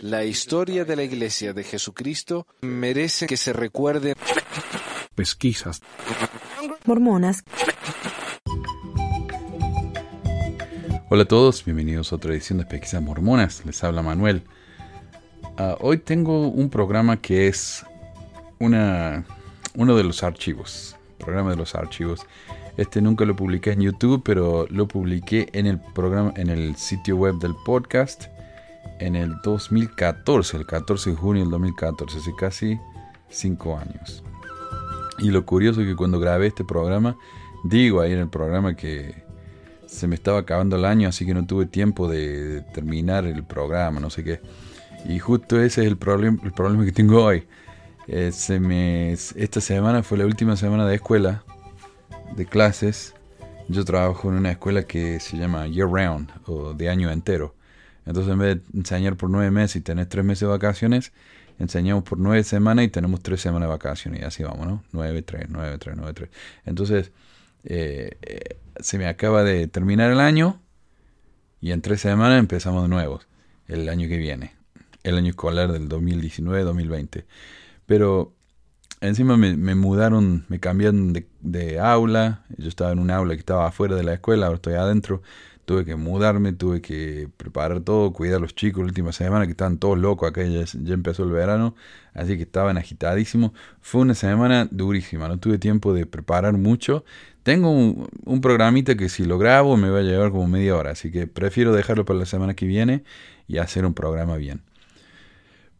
La historia de la Iglesia de Jesucristo merece que se recuerde. Pesquisas. Mormonas. Hola a todos, bienvenidos a otra edición de Pesquisas Mormonas. Les habla Manuel. Ah, hoy tengo un programa que es una, uno de los archivos. Programa de los archivos. Este nunca lo publiqué en YouTube, pero lo publiqué en el programa, en el sitio web del podcast en el 2014, el 14 de junio del 2014, hace casi 5 años. Y lo curioso es que cuando grabé este programa, digo ahí en el programa que se me estaba acabando el año, así que no tuve tiempo de, terminar el programa, no sé qué. Y justo ese es el, problema el problema que tengo hoy. Eh, esta semana fue la última semana de escuela, de clases. Yo trabajo en una escuela que se llama Year Round, o de año entero. Entonces en vez de enseñar por nueve meses y tener tres meses de vacaciones, enseñamos por nueve semanas y tenemos tres semanas de vacaciones. Y así vamos, ¿no? Nueve, tres, nueve, tres, nueve, tres. Entonces, eh, eh, se me acaba de terminar el año y en tres semanas empezamos de nuevo, el año que viene, el año escolar del 2019-2020. Pero encima me, mudaron, me cambiaron de, de, aula, yo estaba en un aula que estaba afuera de la escuela, ahora estoy adentro, tuve que mudarme, tuve que preparar todo, cuidar a los chicos la última semana que estaban todos locos, acá ya, empezó el verano, así que estaban agitadísimos. Fue una semana durísima, no tuve tiempo de preparar mucho. Tengo un, programita que si lo grabo me va a llevar como media hora, así que prefiero dejarlo para la semana que viene y hacer un programa bien.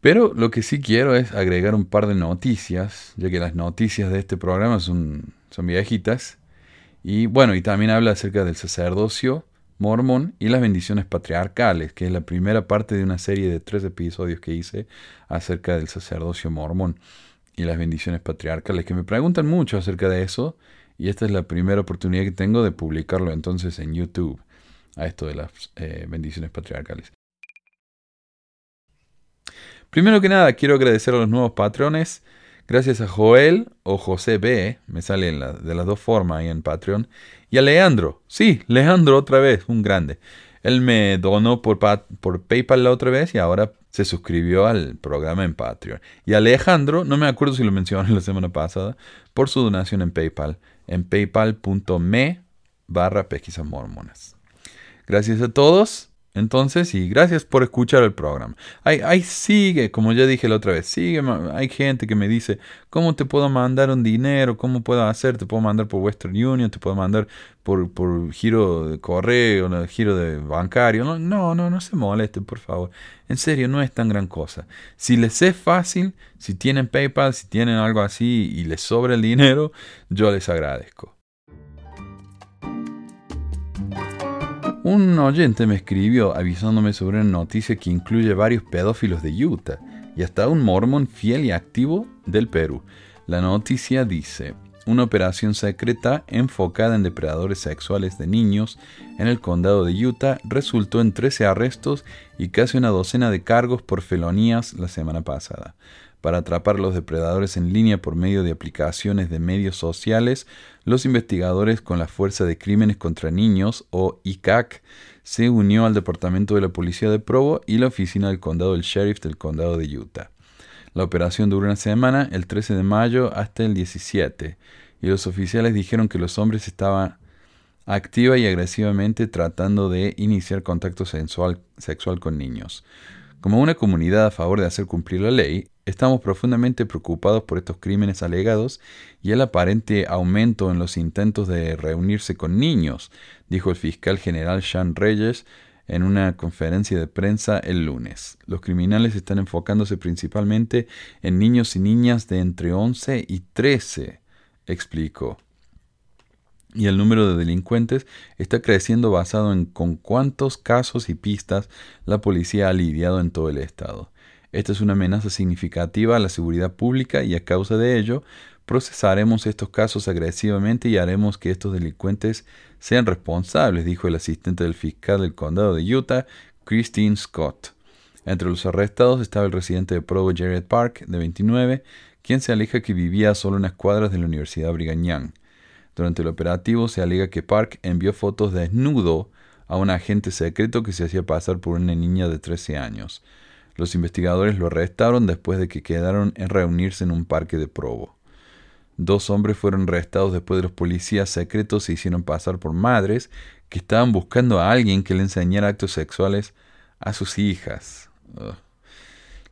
Pero lo que sí quiero es agregar un par de noticias, ya que las noticias de este programa son, son viejitas. Y bueno, y también habla acerca del sacerdocio mormón y las bendiciones patriarcales, que es la primera parte de una serie de tres episodios que hice acerca del sacerdocio mormón y las bendiciones patriarcales, que me preguntan mucho acerca de eso, y esta es la primera oportunidad que tengo de publicarlo entonces en YouTube, a esto de las eh, bendiciones patriarcales. Primero que nada, quiero agradecer a los nuevos patrones. Gracias a Joel o José B, me sale de las dos formas ahí en Patreon. Y a Leandro, sí, Leandro otra vez, un grande. Él me donó por, PayPal la otra vez y ahora se suscribió al programa en Patreon. Y Alejandro, no me acuerdo si lo mencioné la semana pasada, por su donación en PayPal, en paypal.me barra pesquisas mormonas. Gracias a todos. Entonces, y gracias por escuchar el programa. Hay, sigue, como ya dije la otra vez, sigue, hay gente que me dice, ¿cómo te puedo mandar un dinero? ¿Cómo puedo hacer? Te puedo mandar por Western Union, te puedo mandar por, por giro de correo, giro de bancario. No, no, no, no se molesten, por favor. En serio, no es tan gran cosa. Si les es fácil, si tienen PayPal, si tienen algo así y les sobra el dinero, yo les agradezco. Un oyente me escribió avisándome sobre una noticia que incluye varios pedófilos de Utah y hasta un mormón fiel y activo del Perú. La noticia dice, una operación secreta enfocada en depredadores sexuales de niños en el condado de Utah resultó en 13 arrestos y casi una docena de cargos por felonías la semana pasada para atrapar a los depredadores en línea por medio de aplicaciones de medios sociales, los investigadores con la Fuerza de Crímenes contra Niños, o ICAC, se unió al Departamento de la Policía de Provo y la Oficina del Condado del Sheriff del Condado de Utah. La operación duró una semana, el 13 de mayo hasta el 17, y los oficiales dijeron que los hombres estaban activa y agresivamente tratando de iniciar contacto sexual, sexual con niños. Como una comunidad a favor de hacer cumplir la ley, estamos profundamente preocupados por estos crímenes alegados y el aparente aumento en los intentos de reunirse con niños, dijo el fiscal general Sean Reyes en una conferencia de prensa el lunes. Los criminales están enfocándose principalmente en niños y niñas de entre 11 y 13, explicó y el número de delincuentes está creciendo basado en con cuántos casos y pistas la policía ha lidiado en todo el estado. Esta es una amenaza significativa a la seguridad pública y a causa de ello procesaremos estos casos agresivamente y haremos que estos delincuentes sean responsables, dijo el asistente del fiscal del condado de Utah, Christine Scott. Entre los arrestados estaba el residente de Provo, Jared Park, de 29, quien se aleja que vivía solo unas cuadras de la Universidad Brigham Young. Durante el operativo se alega que Park envió fotos desnudo a un agente secreto que se hacía pasar por una niña de 13 años. Los investigadores lo arrestaron después de que quedaron en reunirse en un parque de Provo. Dos hombres fueron arrestados después de los policías secretos se hicieron pasar por madres que estaban buscando a alguien que le enseñara actos sexuales a sus hijas.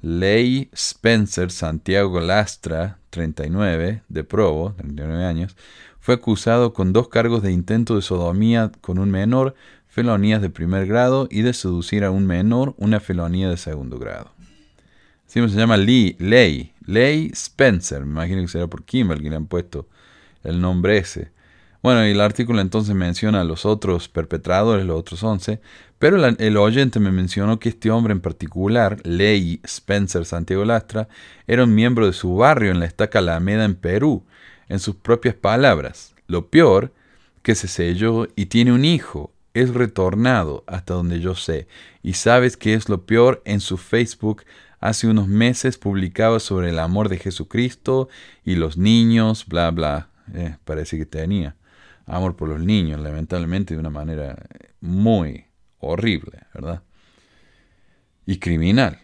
Ley Spencer Santiago Lastra, 39, de Provo, 39 años, fue acusado con dos cargos de intento de sodomía con un menor, felonías de primer grado y de seducir a un menor, una felonía de segundo grado. Así se llama Lee, Ley, Ley Spencer, me imagino que será por Kimball que le han puesto el nombre ese. Bueno, y el artículo entonces menciona a los otros perpetradores, los otros 11, pero el oyente me mencionó que este hombre en particular, Ley Spencer Santiago Lastra, era un miembro de su barrio en la estaca Alameda en Perú, en sus propias palabras. Lo peor, que se selló y tiene un hijo, es retornado hasta donde yo sé. Y sabes que es lo peor, en su Facebook hace unos meses publicaba sobre el amor de Jesucristo y los niños, bla, bla. Eh, parece que tenía amor por los niños, lamentablemente de una manera muy horrible, ¿verdad? Y criminal.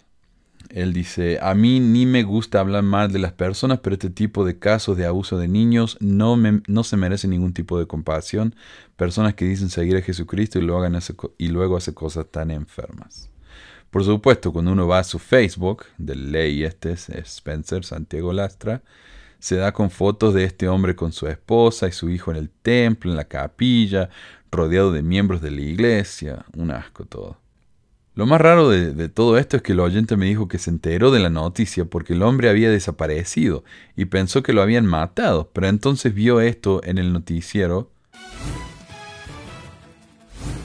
Él dice, a mí ni me gusta hablar mal de las personas, pero este tipo de casos de abuso de niños no, no se merece ningún tipo de compasión. Personas que dicen seguir a Jesucristo y luego, hagan y luego hacen cosas tan enfermas. Por supuesto, cuando uno va a su Facebook, de ley este es Spencer Santiago Lastra, se da con fotos de este hombre con su esposa y su hijo en el templo, en la capilla, rodeado de miembros de la iglesia. Un asco todo. Lo más raro de, todo esto es que el oyente me dijo que se enteró de la noticia porque el hombre había desaparecido y pensó que lo habían matado, pero entonces vio esto en el noticiero.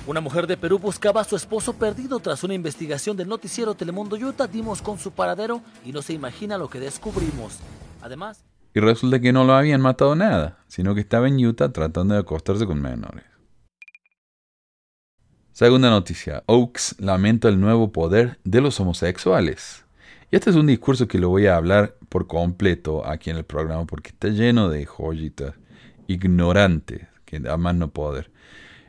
Una mujer de Perú buscaba a su esposo perdido tras una investigación del noticiero Telemundo Utah. Dimos con su paradero y no se imagina lo que descubrimos. Además, y resulta que no lo habían matado nada, sino que estaba en Utah tratando de acostarse con menores. Segunda noticia, Oaks lamenta el nuevo poder de los homosexuales. Y este es un discurso que lo voy a hablar por completo aquí en el programa porque está lleno de joyitas ignorantes que da más no poder.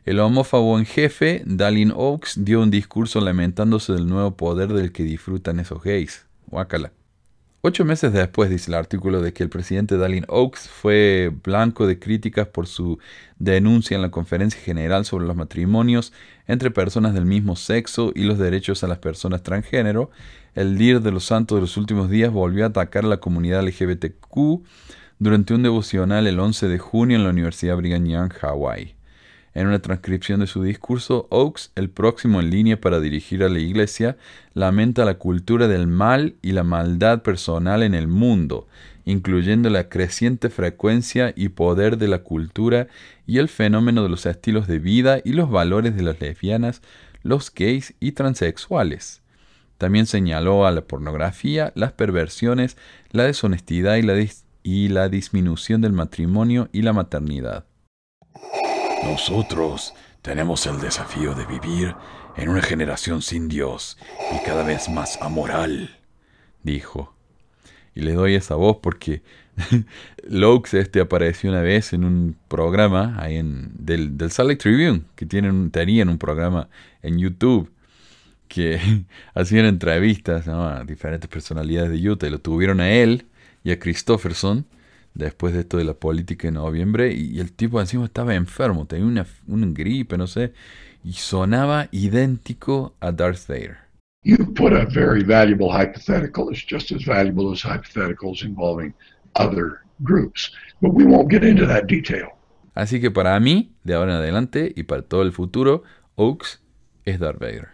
El homófobo en jefe, Dalin Oaks, dio un discurso lamentándose del nuevo poder del que disfrutan esos gays. Guácala. Ocho meses después, dice el artículo, de que el presidente Dallin Oaks fue blanco de críticas por su denuncia en la Conferencia General sobre los matrimonios entre personas del mismo sexo y los derechos a las personas transgénero, el líder de los santos de los últimos días volvió a atacar a la comunidad LGBTQ durante un devocional el 11 de junio en la Universidad Brigham Young, Hawái. En una transcripción de su discurso, Oaks, el próximo en línea para dirigir a la Iglesia, lamenta la cultura del mal y la maldad personal en el mundo, incluyendo la creciente frecuencia y poder de la cultura y el fenómeno de los estilos de vida y los valores de las lesbianas, los gays y transexuales. También señaló a la pornografía, las perversiones, la deshonestidad y la, disminución del matrimonio y la maternidad. Nosotros tenemos el desafío de vivir en una generación sin Dios y cada vez más amoral, dijo. Y le doy esa voz porque Lokes este apareció una vez en un programa ahí en, del, del Salt Lake Tribune, que tienen, tenían un programa en YouTube que hacían entrevistas a diferentes personalidades de Utah y lo tuvieron a él y a Christopherson después de esto de la política en noviembre y el tipo encima estaba enfermo, tenía una, una gripe, no sé, y sonaba idéntico a Darth Vader. You put a very valuable hypothetical. It's just as valuable as hypotheticals involving other groups. But we won't get into that detail. Así que para mí, de ahora en adelante y para todo el futuro, Oaks es Darth Vader.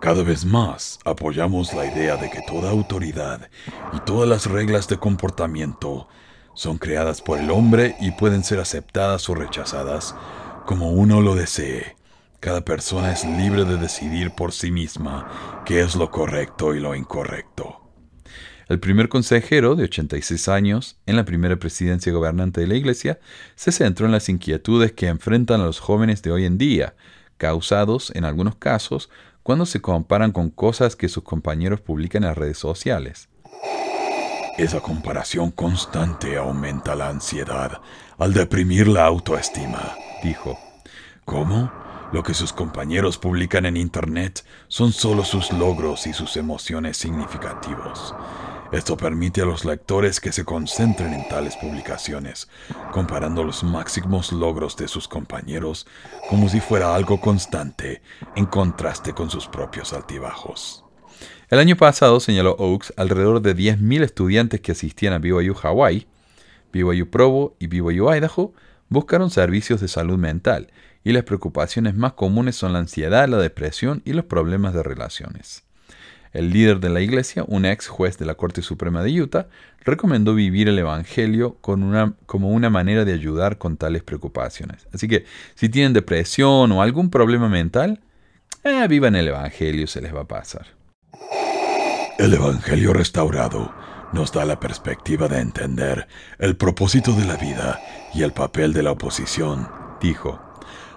Cada vez más apoyamos la idea de que toda autoridad y todas las reglas de comportamiento son creadas por el hombre y pueden ser aceptadas o rechazadas como uno lo desee. Cada persona es libre de decidir por sí misma qué es lo correcto y lo incorrecto. El primer consejero, de 86 años, en la primera presidencia gobernante de la Iglesia, se centró en las inquietudes que enfrentan a los jóvenes de hoy en día, causados, en algunos casos, cuando se comparan con cosas que sus compañeros publican en las redes sociales. Esa comparación constante aumenta la ansiedad al deprimir la autoestima, dijo. ¿Cómo? Lo que sus compañeros publican en Internet son solo sus logros y sus emociones significativos. Esto permite a los lectores que se concentren en tales publicaciones, comparando los máximos logros de sus compañeros como si fuera algo constante, en contraste con sus propios altibajos. El año pasado, señaló Oaks, alrededor de 10.000 estudiantes que asistían a BYU Hawaii, BYU Provo y BYU Idaho buscaron servicios de salud mental, y las preocupaciones más comunes son la ansiedad, la depresión y los problemas de relaciones. El líder de la iglesia, un ex juez de la Corte Suprema de Utah, recomendó vivir el Evangelio como una manera de ayudar con tales preocupaciones. Así que si tienen depresión o algún problema mental, eh, vivan el Evangelio, se les va a pasar. El Evangelio restaurado nos da la perspectiva de entender el propósito de la vida y el papel de la oposición, dijo.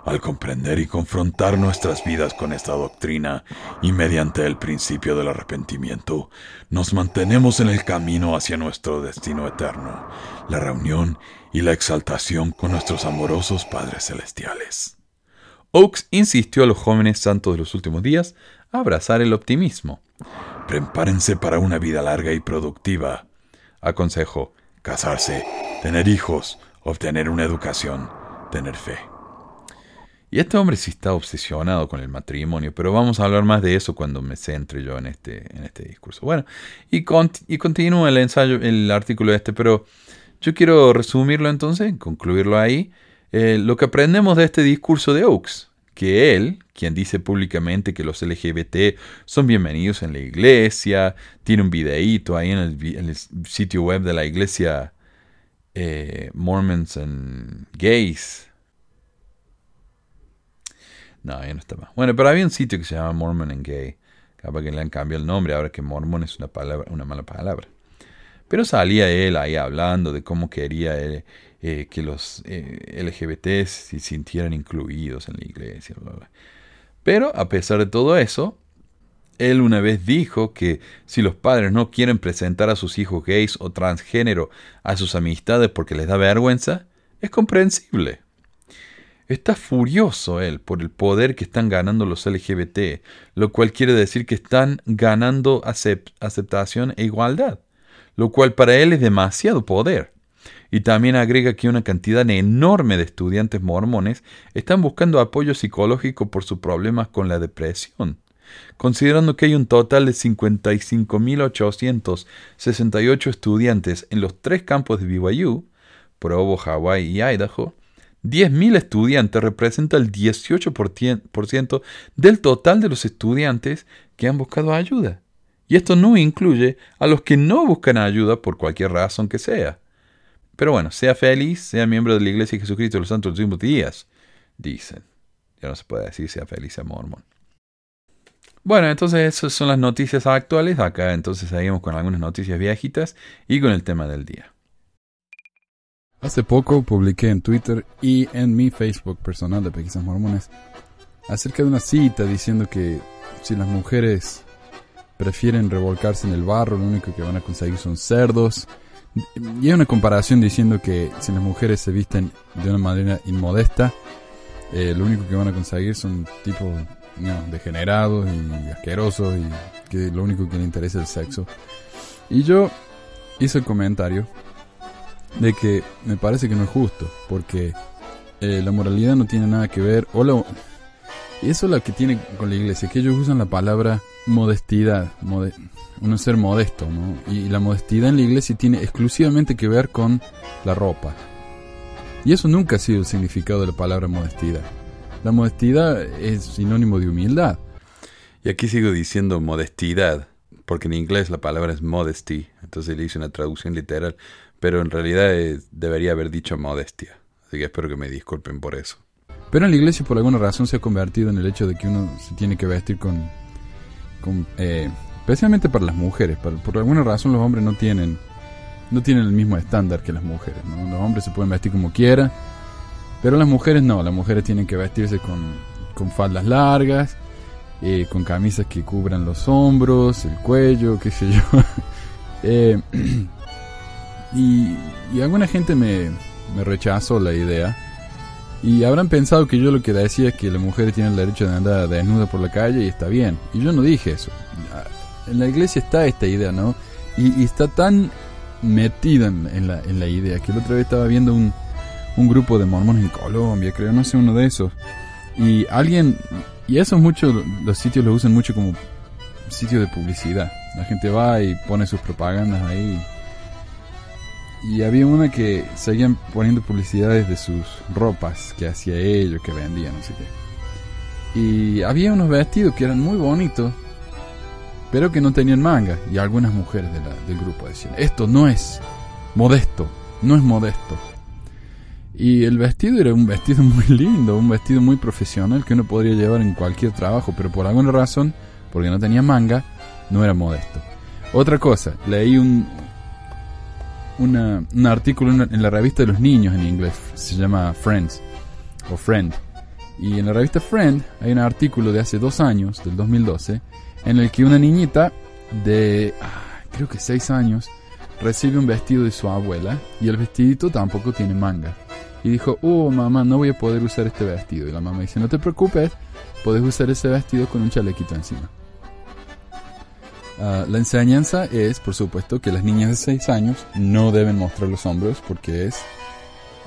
Al comprender y confrontar nuestras vidas con esta doctrina y mediante el principio del arrepentimiento, nos mantenemos en el camino hacia nuestro destino eterno, la reunión y la exaltación con nuestros amorosos Padres Celestiales. Oaks insistió a los jóvenes santos de los últimos días a abrazar el optimismo. Prepárense para una vida larga y productiva. Aconsejó casarse, tener hijos, obtener una educación, tener fe. Y este hombre sí está obsesionado con el matrimonio, pero vamos a hablar más de eso cuando me centre yo en este, en este discurso. Bueno, y, y continúa el ensayo, el artículo este, pero yo quiero resumirlo entonces, concluirlo ahí. Eh, lo que aprendemos de este discurso de Oaks, que él, quien dice públicamente que los LGBT son bienvenidos en la iglesia, tiene un videíto ahí en el, sitio web de la iglesia eh, Mormons and Gays, no, ya no está más. Bueno, pero había un sitio que se llama Mormon and Gay. Capaz que le han cambiado el nombre ahora que Mormon es una, palabra, una mala palabra. Pero salía él ahí hablando de cómo quería eh, que los eh, LGBT se sintieran incluidos en la iglesia. Pero a pesar de todo eso, él una vez dijo que si los padres no quieren presentar a sus hijos gays o transgénero a sus amistades porque les da vergüenza, es comprensible. Está furioso él por el poder que están ganando los LGBT, lo cual quiere decir que están ganando aceptación e igualdad, lo cual para él es demasiado poder. Y también agrega que una cantidad enorme de estudiantes mormones están buscando apoyo psicológico por sus problemas con la depresión. Considerando que hay un total de 55.868 estudiantes en los tres campos de BYU, Provo, Hawaii y Idaho, 10.000 estudiantes representa el 18% del total de los estudiantes que han buscado ayuda. Y esto no incluye a los que no buscan ayuda por cualquier razón que sea. Pero bueno, sea feliz, sea miembro de la Iglesia de Jesucristo de los Santos últimos días, dicen. Ya no se puede decir sea feliz, sea mormón. Bueno, entonces esas son las noticias actuales. Acá entonces seguimos con algunas noticias viejitas y con el tema del día. Hace poco publiqué en Twitter y en mi Facebook personal de Pequisas Mormones acerca de una cita diciendo que si las mujeres prefieren revolcarse en el barro, lo único que van a conseguir son cerdos. Y hay una comparación diciendo que si las mujeres se visten de una manera inmodesta, eh, lo único que van a conseguir son tipos degenerados y asquerosos y que lo único que les interesa es el sexo. Y yo hice el comentario de que me parece que no es justo, porque eh, la moralidad no tiene nada que ver, o y eso es lo que tiene con la iglesia, que ellos usan la palabra modestidad, uno ser modesto, ¿no? Y la modestidad en la iglesia tiene exclusivamente que ver con la ropa. Y eso nunca ha sido el significado de la palabra modestidad. La modestidad es sinónimo de humildad. Y aquí sigo diciendo modestidad, porque en inglés la palabra es modesty, entonces le hice una traducción literal, pero en realidad eh, debería haber dicho modestia. Así que espero que me disculpen por eso. Pero en la iglesia por alguna razón se ha convertido en el hecho de que uno se tiene que vestir con... con eh, especialmente para las mujeres. por alguna razón los hombres no tienen no tienen el mismo estándar que las mujeres. Los hombres se pueden vestir como quieran, pero las mujeres no. Las mujeres tienen que vestirse con, con faldas largas, eh, con camisas que cubran los hombros, el cuello, qué sé yo. eh, y, alguna gente me, me, rechazó la idea Y habrán pensado que yo lo que decía es que las mujeres tienen el derecho de andar desnuda por la calle y está bien. Y yo no dije eso. En la iglesia está esta idea, ¿no? Y, y está tan metida en, en, la, en la idea que la otra vez estaba viendo un, un grupo de mormones en Colombia, creo, no sé, uno de esos. Y alguien, y eso mucho, los sitios lo usan mucho como sitio de publicidad. La gente va y pone sus propagandas ahí. Y había una que seguían poniendo publicidades de sus ropas que hacía ellos, que vendían, no sé qué. Y había unos vestidos que eran muy bonitos, pero que no tenían manga. Y algunas mujeres del grupo decían, esto no es modesto, no es modesto. Y el vestido era un vestido muy lindo, un vestido muy profesional que uno podría llevar en cualquier trabajo, pero por alguna razón, porque no tenía manga, no era modesto. Otra cosa, leí un, una, un artículo en, la revista de los niños en inglés, se llama Friends, o Friend. Y en la revista Friend hay un artículo de hace dos años, del 2012, en el que una niñita de, ah, creo que seis años, recibe un vestido de su abuela y el vestidito tampoco tiene manga. Y dijo, oh mamá, no voy a poder usar este vestido. Y la mamá dice, no te preocupes, puedes usar ese vestido con un chalequito encima. Uh, la enseñanza es, por supuesto, que las niñas de 6 años no deben mostrar los hombros porque es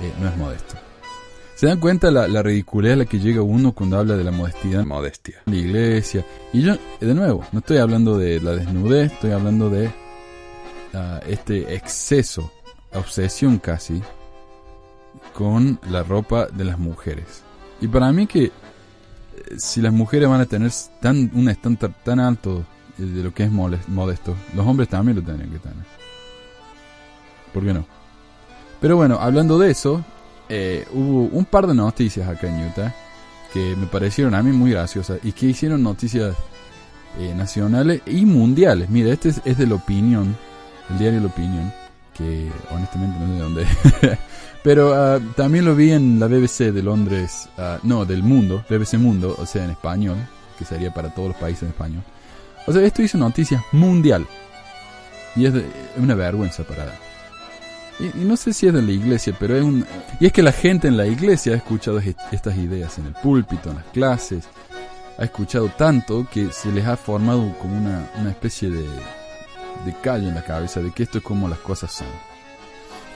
eh, no es modesto. ¿Se dan cuenta la, la ridiculez a la que llega uno cuando habla de la modestia? Modestia. La iglesia. Y yo, de nuevo, no estoy hablando de la desnudez, estoy hablando de uh, este exceso, obsesión casi, con la ropa de las mujeres. Y para mí que si las mujeres van a tener tan, un estándar tan alto de lo que es modesto, los hombres también lo tendrían que tener. ¿Por qué no? Pero bueno, hablando de eso, eh, hubo un par de noticias acá en Utah que me parecieron a mí muy graciosas y que hicieron noticias eh, nacionales y mundiales. Mira, este es, es de la opinión, el diario La Opinión, que honestamente no sé de dónde. Pero uh, también lo vi en la BBC de Londres, uh, no, del mundo, BBC Mundo, o sea, en español, que sería para todos los países en español. O sea, esto hizo noticia mundial. Y es, de, una vergüenza para... Y, y, no sé si es de la iglesia, pero es un... Y es que la gente en la iglesia ha escuchado estas ideas en el púlpito, en las clases. Ha escuchado tanto que se les ha formado como una, una especie de, de callo en la cabeza de que esto es como las cosas son.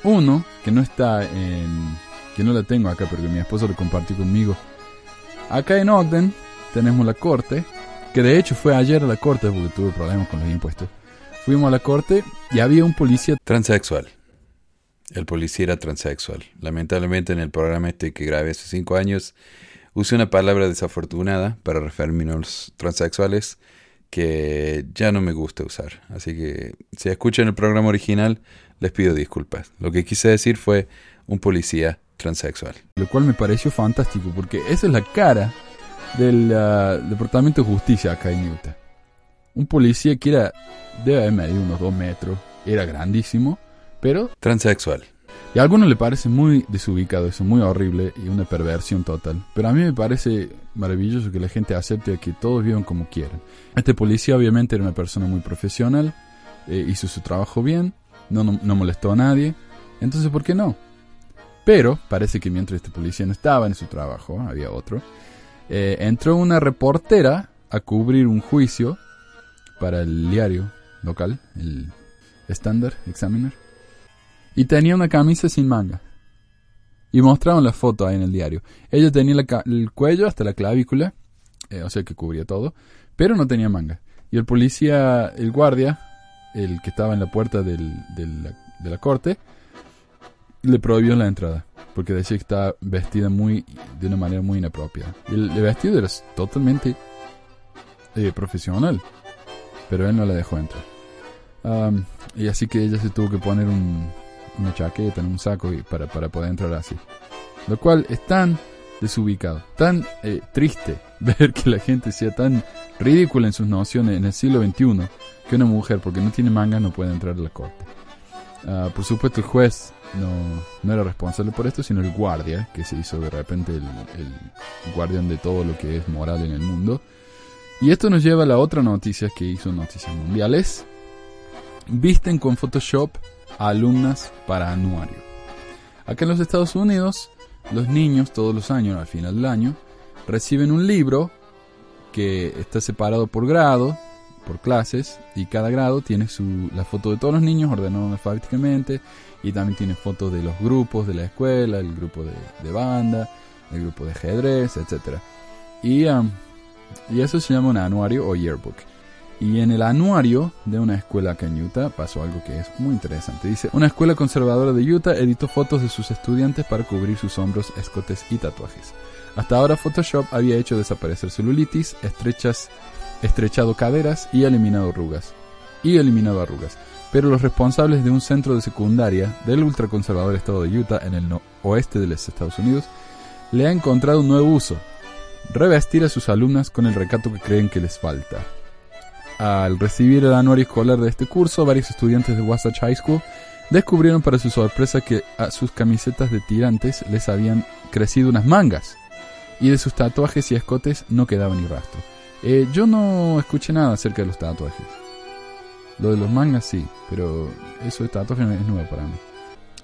Uno, que no está en... que no la tengo acá porque mi esposo lo compartió conmigo. Acá en Ogden tenemos la corte, que de hecho fue ayer a la corte porque tuve problemas con los impuestos. Fuimos a la corte y había un policía transexual. El policía era transexual. Lamentablemente en el programa este que grabé hace cinco años usé una palabra desafortunada para referirme a los transexuales que ya no me gusta usar. Así que si escuchan el programa original, les pido disculpas. Lo que quise decir fue un policía transexual. Lo cual me pareció fantástico porque esa es la cara del uh, Departamento de Justicia acá en Utah. Un policía que era, debe haber medido unos dos metros, era grandísimo, pero... Transexual. Y a algunos le parece muy desubicado eso, muy horrible y una perversión total. Pero a mí me parece maravilloso que la gente acepte que todos vivan como quieran. Este policía obviamente era una persona muy profesional, eh, hizo su trabajo bien, no, no, no, molestó a nadie, entonces ¿por qué no? Pero parece que mientras este policía no estaba en su trabajo, había otro, eh, entró una reportera a cubrir un juicio para el diario local, el Standard Examiner, y tenía una camisa sin manga. Y mostraron la foto ahí en el diario. Ella tenía el cuello hasta la clavícula, eh, o sea que cubría todo, pero no tenía manga. Y el policía, el guardia, el que estaba en la puerta de la corte, le prohibió la entrada. Porque decía que estaba vestida muy, de una manera muy inapropiada. Y el, el vestido era totalmente eh, profesional. Pero él no la dejó entrar. Um, y así que ella se tuvo que poner un, una chaqueta, en un saco y para, para poder entrar así. Lo cual es tan desubicado, tan eh, triste ver que la gente sea tan ridícula en sus nociones en el siglo XXI que una mujer, porque no tiene manga, no puede entrar a la corte. Uh, por supuesto, el juez no, no, era responsable por esto, sino el guardia, que se hizo de repente el, el guardián de todo lo que es moral en el mundo. Y esto nos lleva a la otra noticia que hizo Noticias Mundiales. Visten con Photoshop a alumnas para anuario. Acá en los Estados Unidos los niños todos los años, al final del año, reciben un libro que está separado por grado, por clases, y cada grado tiene su, la foto de todos los niños ordenado alfabéticamente, y también tiene fotos de los grupos de la escuela, el grupo de, de banda, el grupo de ajedrez, etc. Y, um, y eso se llama un anuario o yearbook. Y en el anuario de una escuela acá en Utah pasó algo que es muy interesante. Dice, una escuela conservadora de Utah editó fotos de sus estudiantes para cubrir sus hombros, escotes y tatuajes. Hasta ahora Photoshop había hecho desaparecer celulitis, estrechas, estrechado caderas y eliminado arrugas. Y eliminado arrugas. Pero los responsables de un centro de secundaria del ultraconservador estado de Utah en el oeste de los Estados Unidos le han encontrado un nuevo uso. Revestir a sus alumnas con el recato que creen que les falta. Al recibir el anuario escolar de este curso, varios estudiantes de Wasatch High School descubrieron para su sorpresa que a sus camisetas de tirantes les habían crecido unas mangas y de sus tatuajes y escotes no quedaba ni rastro. Eh, yo no escuché nada acerca de los tatuajes. Lo de los mangas sí, pero eso de tatuajes es nuevo para mí.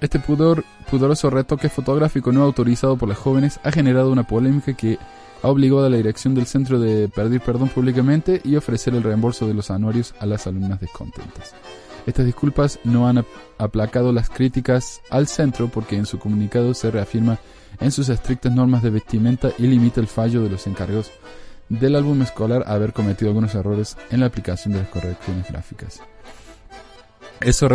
Este pudor, pudoroso retoque fotográfico no autorizado por las jóvenes ha generado una polémica que ha obligado a la dirección del centro de pedir perdón públicamente y ofrecer el reembolso de los anuarios a las alumnas descontentas. Estas disculpas no han aplacado las críticas al centro porque en su comunicado se reafirma en sus estrictas normas de vestimenta y limita el fallo de los encargos del álbum escolar haber cometido algunos errores en la aplicación de las correcciones gráficas. Eso,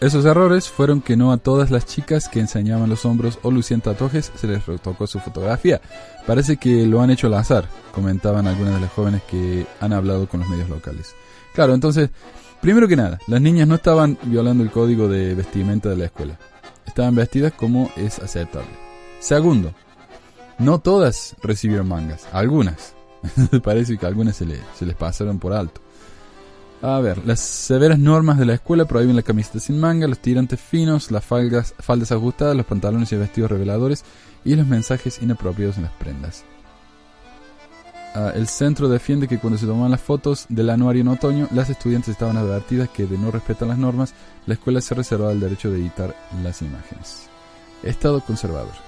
esos errores fueron que no a todas las chicas que enseñaban los hombros o lucían tatuajes se les retocó su fotografía. Parece que lo han hecho al azar, comentaban algunas de las jóvenes que han hablado con los medios locales. Claro, entonces, primero que nada, las niñas no estaban violando el código de vestimenta de la escuela. Estaban vestidas como es aceptable. Segundo, no todas recibieron mangas, algunas. Parece que algunas se, les pasaron por alto. A ver, las severas normas de la escuela prohíben la camiseta sin manga, los tirantes finos, las faldas, faldas ajustadas, los pantalones y vestidos reveladores y los mensajes inapropiados en las prendas. Ah, el centro defiende que cuando se toman las fotos del anuario en otoño, las estudiantes estaban advertidas que de no respetar las normas, la escuela se reservaba el derecho de editar las imágenes. Estado conservador.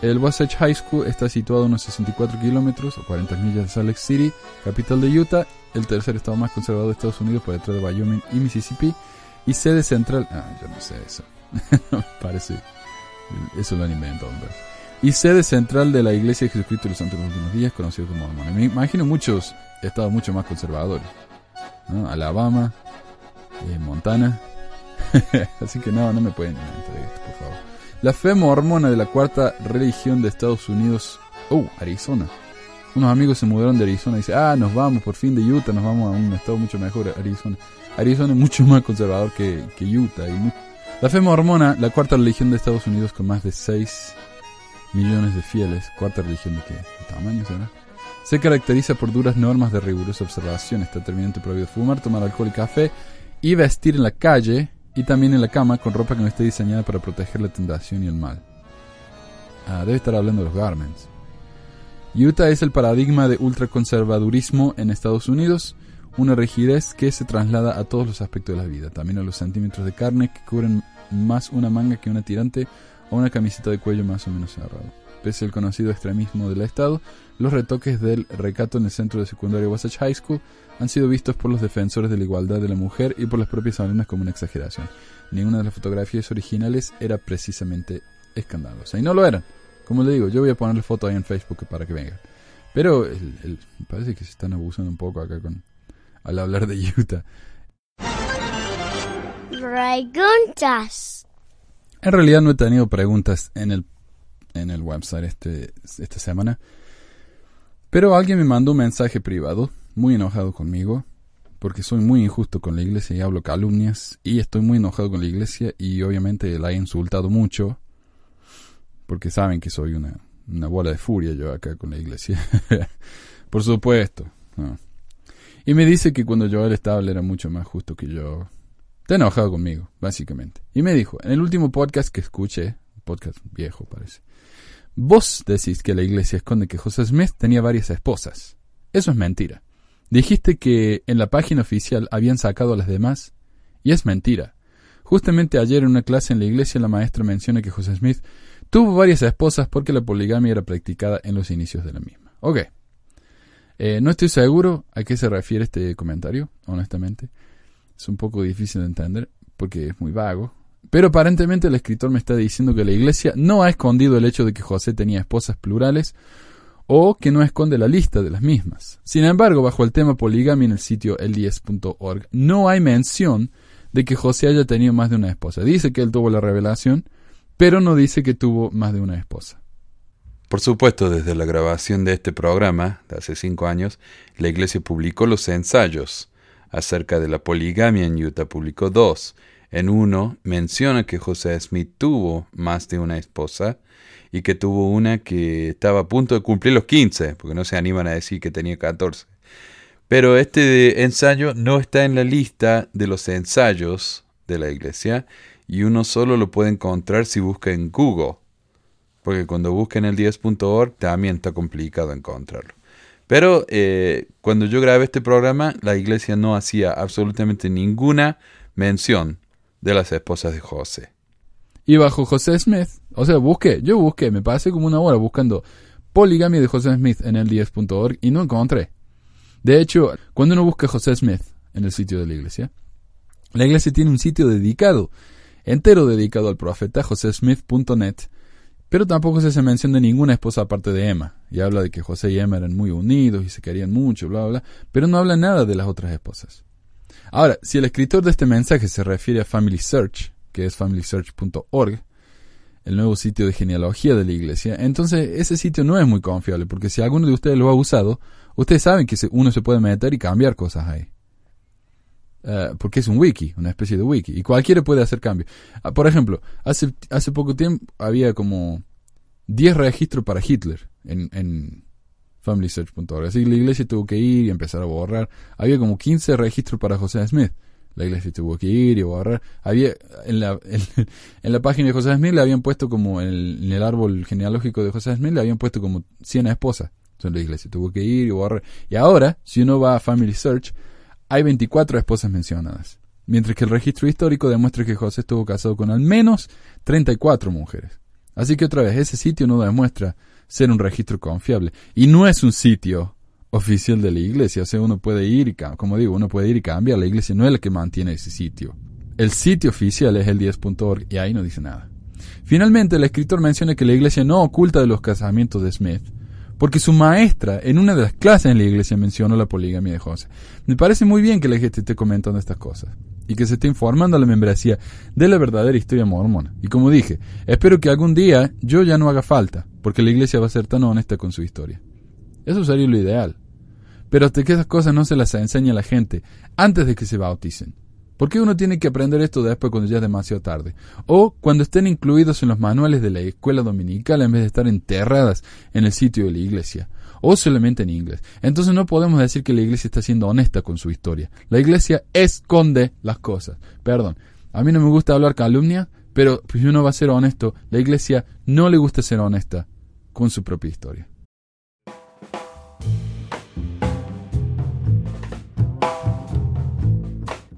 El Wasatch High School está situado a unos 64 kilómetros o 40 millas de Salt Lake City, capital de Utah, el tercer estado más conservador de Estados Unidos por detrás de Wyoming y Mississippi, y sede central. Ah, yo no sé eso. Parece. Eso lo inventado, hombre. Y sede central de la Iglesia de Jesucristo de los Santos de los Últimos Días, conocido como Mormon. Me imagino muchos estados mucho más conservadores. Alabama, eh, Montana. Así que no, no me pueden esto, por favor. La fe mormona de la cuarta religión de Estados Unidos. Oh, Arizona. Unos amigos se mudaron de Arizona y dicen, ah, nos vamos por fin de Utah, nos vamos a un estado mucho mejor, Arizona. Arizona es mucho más conservador que, que Utah. La fe mormona, la cuarta religión de Estados Unidos con más de 6 millones de fieles. ¿Cuarta religión de qué? ¿De tamaño será? Se caracteriza por duras normas de rigurosa observación. Está terminante prohibido fumar, tomar alcohol y café y vestir en la calle y también en la cama con ropa que no esté diseñada para proteger la tentación y el mal. Ah, debe estar hablando de los garments. Utah es el paradigma de ultraconservadurismo en Estados Unidos, una rigidez que se traslada a todos los aspectos de la vida, también a los centímetros de carne que cubren más una manga que una tirante o una camiseta de cuello más o menos cerrado. Pese al conocido extremismo del Estado, los retoques del recato en el centro de secundaria Wasatch High School han sido vistos por los defensores de la igualdad de la mujer y por las propias alumnas como una exageración. Ninguna de las fotografías originales era precisamente escandalosa. Y no lo eran. Como le digo, yo voy a ponerle foto ahí en Facebook para que vengan. Pero el, parece que se están abusando un poco acá con al hablar de Utah. Preguntas. En realidad no he tenido preguntas en el, en el website este, esta semana. Pero alguien me mandó un mensaje privado muy enojado conmigo porque soy muy injusto con la iglesia y hablo calumnias y estoy muy enojado con la iglesia y obviamente la he insultado mucho porque saben que soy una, una bola de furia yo acá con la iglesia. Por supuesto. Y me dice que cuando era estable era mucho más justo que yo. Está enojado conmigo, básicamente. Y me dijo, en el último podcast que escuché, podcast viejo parece, vos decís que la iglesia esconde que José Smith tenía varias esposas. Eso es mentira. Dijiste que en la página oficial habían sacado a las demás, y es mentira. Justamente ayer en una clase en la iglesia la maestra menciona que José Smith Tuvo varias esposas porque la poligamia era practicada en los inicios de la misma. Ok. Eh, no estoy seguro a qué se refiere este comentario, honestamente. Es un poco difícil de entender porque es muy vago. Pero aparentemente el escritor me está diciendo que la iglesia no ha escondido el hecho de que José tenía esposas plurales o que no esconde la lista de las mismas. Sin embargo, bajo el tema poligamia en el sitio el10.org no hay mención de que José haya tenido más de una esposa. Dice que él tuvo la revelación, pero no dice que tuvo más de una esposa. Por supuesto, desde la grabación de este programa, de hace cinco años, la iglesia publicó los ensayos acerca de la poligamia en Utah. Publicó dos. En uno menciona que José Smith tuvo más de una esposa y que tuvo una que estaba a punto de cumplir los 15, porque no se animan a decir que tenía 14. Pero este ensayo no está en la lista de los ensayos de la iglesia y uno solo lo puede encontrar si busca en Google, porque cuando busca en el 10.org también está complicado encontrarlo. Pero eh, cuando yo grabé este programa, la iglesia no hacía absolutamente ninguna mención de las esposas de José. Y bajo José Smith, o sea, busqué, yo busqué, me pasé como una hora buscando poligamia de José Smith en el 10.org y no encontré. De hecho, cuando uno busca José Smith en el sitio de la iglesia, la iglesia tiene un sitio dedicado, entero dedicado al profeta, josesmith.net, pero tampoco se hace mención de ninguna esposa aparte de Emma, y habla de que José y Emma eran muy unidos y se querían mucho, bla, bla, bla, pero no habla nada de las otras esposas. Ahora, si el escritor de este mensaje se refiere a Family Search, que es familysearch.org, el nuevo sitio de genealogía de la iglesia, entonces ese sitio no es muy confiable, porque si alguno de ustedes lo ha usado, ustedes saben que uno se puede meter y cambiar cosas ahí. Eh, porque es un wiki, una especie de wiki, y cualquiera puede hacer cambios. Ah, por ejemplo, hace, hace poco tiempo había como 10 registros para Hitler en, en familysearch.org, así que la iglesia tuvo que ir y empezar a borrar. Había como 15 registros para José Smith la iglesia tuvo que ir y borrar. Había, en la, en, la página de José Smith le habían puesto como, en el, árbol genealógico de José Smith le habían puesto como 100 esposas. Entonces la iglesia tuvo que ir y borrar. Y ahora, si uno va a Family Search, hay 24 esposas mencionadas. Mientras que el registro histórico demuestra que José estuvo casado con al menos 34 mujeres. Así que otra vez, ese sitio no demuestra ser un registro confiable. Y no es un sitio oficial de la iglesia. O sea, uno puede ir y, como digo, uno puede ir y cambiar. La iglesia no es la que mantiene ese sitio. El sitio oficial es el 10.org y ahí no dice nada. Finalmente, el escritor menciona que la iglesia no oculta de los casamientos de Smith, porque su maestra en una de las clases en la iglesia mencionó la poligamia de José. Me parece muy bien que la gente esté comentando estas cosas y que se esté informando a la membresía de la verdadera historia mormona. Y como dije, espero que algún día yo ya no haga falta, porque la iglesia va a ser tan honesta con su historia. Eso sería lo ideal. Pero hasta que esas cosas no se las enseña a la gente antes de que se bauticen. ¿Por qué uno tiene que aprender esto después cuando ya es demasiado tarde? O cuando estén incluidos en los manuales de la escuela dominical en vez de estar enterradas en el sitio de la iglesia. O solamente en inglés. Entonces no podemos decir que la iglesia está siendo honesta con su historia. La iglesia esconde las cosas. Perdón. A mí no me gusta hablar calumnia, pero si uno va a ser honesto, la iglesia no le gusta ser honesta con su propia historia.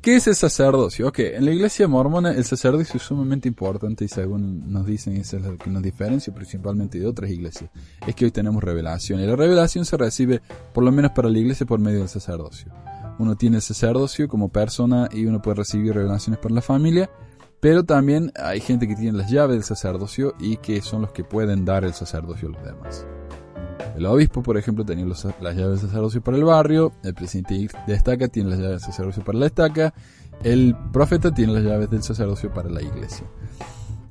¿Qué es el sacerdocio? Ok, en la iglesia mormona el sacerdocio es sumamente importante y según nos dicen es lo que nos diferencia principalmente de otras iglesias. Es que hoy tenemos revelación y la revelación se recibe por lo menos para la iglesia por medio del sacerdocio. Uno tiene el sacerdocio como persona y uno puede recibir revelaciones para la familia, pero también hay gente que tiene las llaves del sacerdocio y que son los que pueden dar el sacerdocio a los demás. El obispo, por ejemplo, tenía las llaves de sacerdocio para el barrio, el presidente de estaca tiene las llaves de sacerdocio para la estaca, el profeta tiene las llaves del sacerdocio para la iglesia.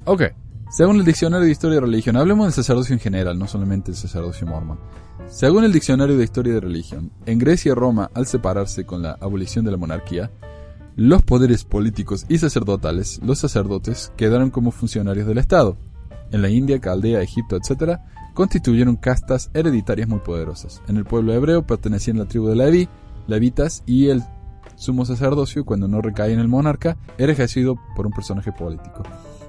Ok, según el diccionario de historia de religión, hablemos del sacerdocio en general, no solamente el sacerdocio mormón. Según el diccionario de historia de religión, en Grecia y Roma, al separarse con la abolición de la monarquía, los poderes políticos y sacerdotales, los sacerdotes, quedaron como funcionarios del Estado. En la India, Caldea, Egipto, etc., constituyeron castas hereditarias muy poderosas. En el pueblo hebreo pertenecían la tribu de Levi, levitas, y el sumo sacerdocio, cuando no recae en el monarca, era ejercido por un personaje político.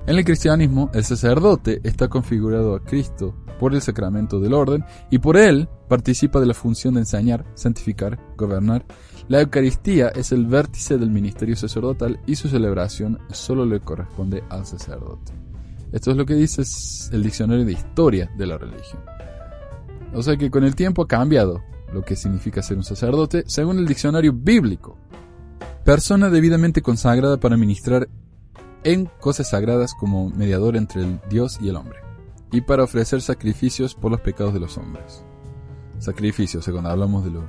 En el cristianismo, el sacerdote está configurado a Cristo por el sacramento del orden y por él participa de la función de enseñar, santificar, gobernar. La Eucaristía es el vértice del ministerio sacerdotal y su celebración solo le corresponde al sacerdote. Esto es lo que dice el diccionario de historia de la religión. O sea que con el tiempo ha cambiado lo que significa ser un sacerdote según el diccionario bíblico. Persona debidamente consagrada para ministrar en cosas sagradas como mediador entre el Dios y el hombre, y para ofrecer sacrificios por los pecados de los hombres. Sacrificios, o cuando hablamos de los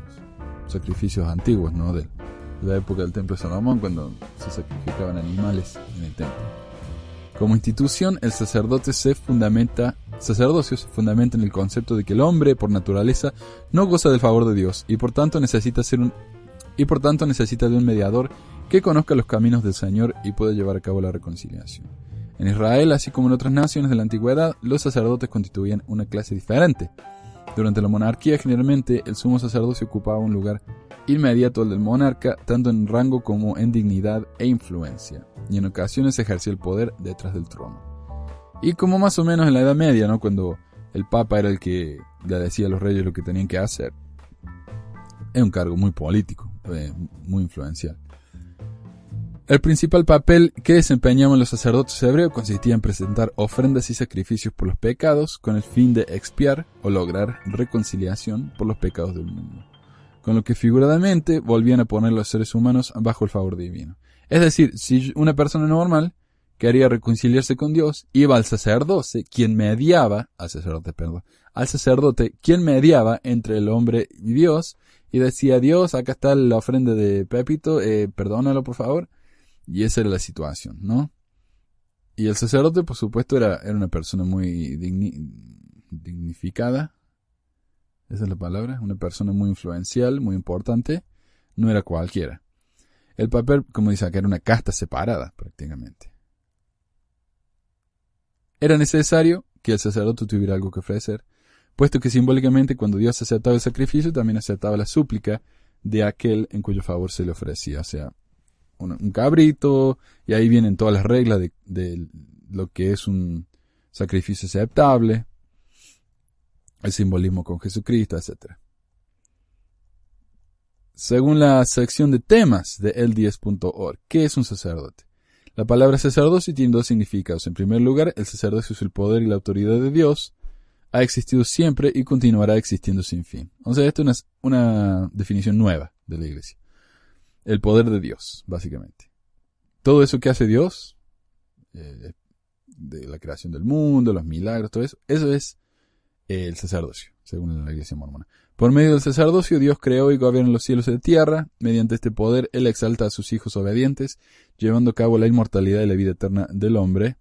sacrificios antiguos, ¿no? De la época del templo de Salomón, cuando se sacrificaban animales en el templo. Como institución, el sacerdote se fundamenta, sacerdocio se fundamenta en el concepto de que el hombre, por naturaleza, no goza del favor de Dios y por tanto necesita ser un y por tanto necesita de un mediador que conozca los caminos del Señor y pueda llevar a cabo la reconciliación. En Israel, así como en otras naciones de la antigüedad, los sacerdotes constituían una clase diferente. Durante la monarquía, generalmente, el sumo sacerdocio ocupaba un lugar inmediato al del monarca, tanto en rango como en dignidad e influencia, y en ocasiones ejercía el poder detrás del trono. Y como más o menos en la Edad Media, ¿no? cuando el Papa era el que le decía a los reyes lo que tenían que hacer, es un cargo muy político, eh, muy influencial. El principal papel que desempeñaban los sacerdotes hebreos consistía en presentar ofrendas y sacrificios por los pecados con el fin de expiar o lograr reconciliación por los pecados del mundo, con lo que figuradamente volvían a poner los seres humanos bajo el favor divino. Es decir, si una persona normal quería reconciliarse con Dios, iba al sacerdote, quien mediaba, al sacerdote, perdón, al sacerdote, quien mediaba entre el hombre y Dios, y decía, Dios, acá está la ofrenda de Pepito, eh, perdónalo por favor, y esa era la situación, ¿no? Y el sacerdote, por supuesto, era, era una persona muy dignificada. Esa es la palabra. Una persona muy influencial, muy importante. No era cualquiera. El papel, como dice acá, era una casta separada, prácticamente. Era necesario que el sacerdote tuviera algo que ofrecer, puesto que simbólicamente cuando Dios aceptaba el sacrificio, también aceptaba la súplica de aquel en cuyo favor se le ofrecía. O sea, un, cabrito, y ahí vienen todas las reglas de, lo que es un sacrificio aceptable, el simbolismo con Jesucristo, etc. Según la sección de temas de el10.org, ¿qué es un sacerdote? La palabra sacerdocio tiene dos significados. En primer lugar, el sacerdocio es el poder y la autoridad de Dios. Ha existido siempre y continuará existiendo sin fin. O sea, esto es una definición nueva de la iglesia el poder de Dios, básicamente. Todo eso que hace Dios, eh, de la creación del mundo, los milagros, todo eso, eso es el sacerdocio, según la iglesia mormona. Por medio del sacerdocio, Dios creó y gobierna los cielos y la tierra. Mediante este poder, Él exalta a sus hijos obedientes, llevando a cabo la inmortalidad y la vida eterna del hombre.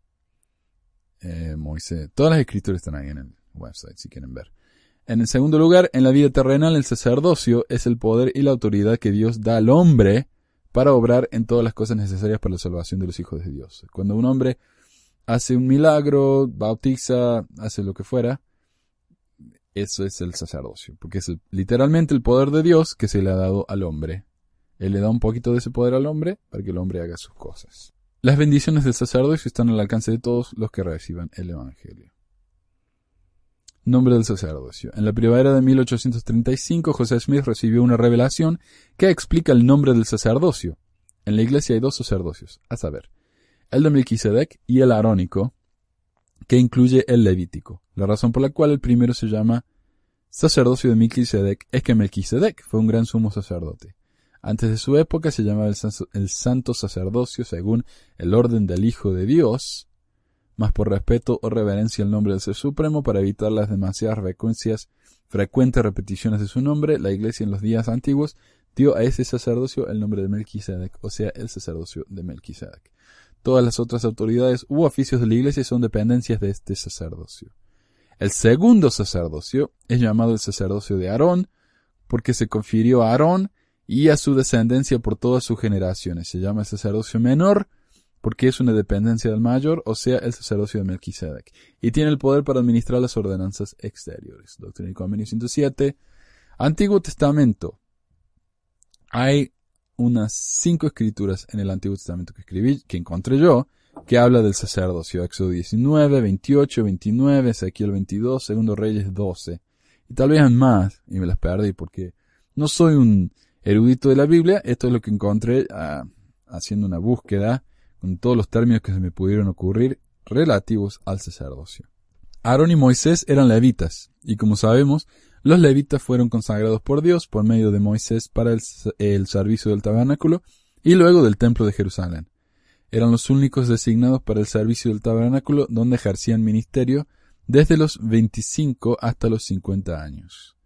Eh, Moisés. Todas las escrituras están ahí en el website, si quieren ver. En el segundo lugar, en la vida terrenal, el sacerdocio es el poder y la autoridad que Dios da al hombre para obrar en todas las cosas necesarias para la salvación de los hijos de Dios. Cuando un hombre hace un milagro, bautiza, hace lo que fuera, eso es el sacerdocio, porque es literalmente el poder de Dios que se le ha dado al hombre. Él le da un poquito de ese poder al hombre para que el hombre haga sus cosas. Las bendiciones del sacerdocio están al alcance de todos los que reciban el Evangelio. Nombre del sacerdocio. En la primavera de 1835, José Smith recibió una revelación que explica el nombre del sacerdocio. En la iglesia hay dos sacerdocios, a saber, el de Melquisedec y el arónico, que incluye el levítico. La razón por la cual el primero se llama sacerdocio de Melquisedec es que Melquisedec fue un gran sumo sacerdote. Antes de su época se llamaba el, santo sacerdocio según el orden del Hijo de Dios, más por respeto o reverencia al nombre del Ser Supremo, para evitar las demasiadas frecuencias, frecuentes repeticiones de su nombre, la Iglesia en los días antiguos dio a ese sacerdocio el nombre de Melquisedec, o sea, el sacerdocio de Melquisedec. Todas las otras autoridades u oficios de la Iglesia son dependencias de este sacerdocio. El segundo sacerdocio es llamado el sacerdocio de Aarón, porque se confirió a Aarón y a su descendencia por todas sus generaciones. Se llama el sacerdocio menor, porque es una dependencia del mayor, o sea, el sacerdocio de Melquisedec, y tiene el poder para administrar las ordenanzas exteriores. Doctrina y Convenio 107. Antiguo Testamento. Hay unas cinco escrituras en el Antiguo Testamento que escribí, que encontré yo, que habla del sacerdocio. Éxodo 19, 28, 29, Ezequiel 22, Segundo Reyes 12. Y tal vez más, y me las perdí porque no soy un erudito de la Biblia, esto es lo que encontré ah, haciendo una búsqueda con todos los términos que se me pudieron ocurrir, relativos al sacerdocio. Aarón y Moisés eran levitas, y como sabemos, los levitas fueron consagrados por Dios por medio de Moisés para el, el servicio del tabernáculo y luego del templo de Jerusalén. Eran los únicos designados para el servicio del tabernáculo donde ejercían ministerio desde los 25 hasta los 50 años.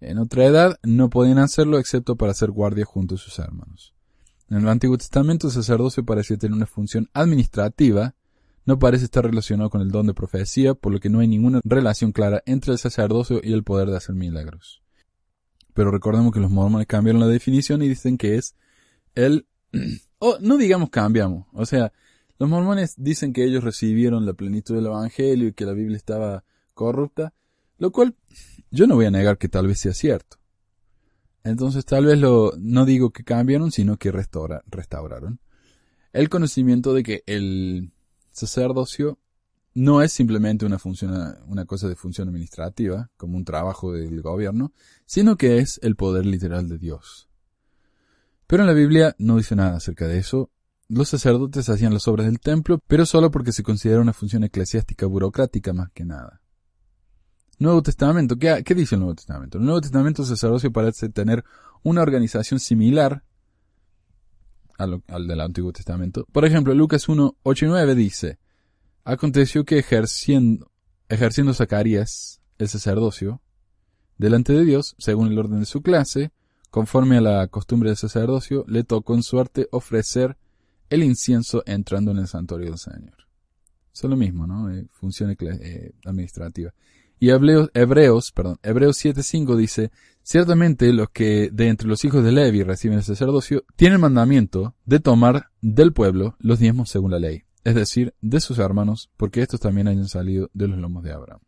En otra edad no podían hacerlo excepto para hacer guardia junto a sus hermanos. En el Antiguo Testamento el sacerdocio parecía tener una función administrativa, no parece estar relacionado con el don de profecía, por lo que no hay ninguna relación clara entre el sacerdocio y el poder de hacer milagros. Pero recordemos que los mormones cambiaron la definición y dicen que es el... o no digamos cambiamos, o sea, los mormones dicen que ellos recibieron la plenitud del Evangelio y que la Biblia estaba corrupta, lo cual yo no voy a negar que tal vez sea cierto. Entonces tal vez lo, no digo que cambiaron, sino que restauraron el conocimiento de que el sacerdocio no es simplemente una función, una cosa de función administrativa, como un trabajo del gobierno, sino que es el poder literal de Dios. Pero en la Biblia no dice nada acerca de eso. Los sacerdotes hacían las obras del templo, pero solo porque se considera una función eclesiástica burocrática más que nada. Nuevo Testamento, ¿qué, dice el Nuevo Testamento? El Nuevo Testamento sacerdocio parece tener una organización similar al, del Antiguo Testamento. Por ejemplo, Lucas 1, 8 y 9 dice, Aconteció que ejerciendo, ejerciendo Zacarías el sacerdocio, delante de Dios, según el orden de su clase, conforme a la costumbre del sacerdocio, le tocó en suerte ofrecer el incienso entrando en el santuario del Señor. Eso es lo mismo, ¿no? Eh, función eh, administrativa. Y Hebreos, Hebreos, perdón, Hebreos 7.5 dice, ciertamente los que de entre los hijos de Levi reciben el sacerdocio tienen mandamiento de tomar del pueblo los diezmos según la ley, es decir, de sus hermanos, porque estos también hayan salido de los lomos de Abraham.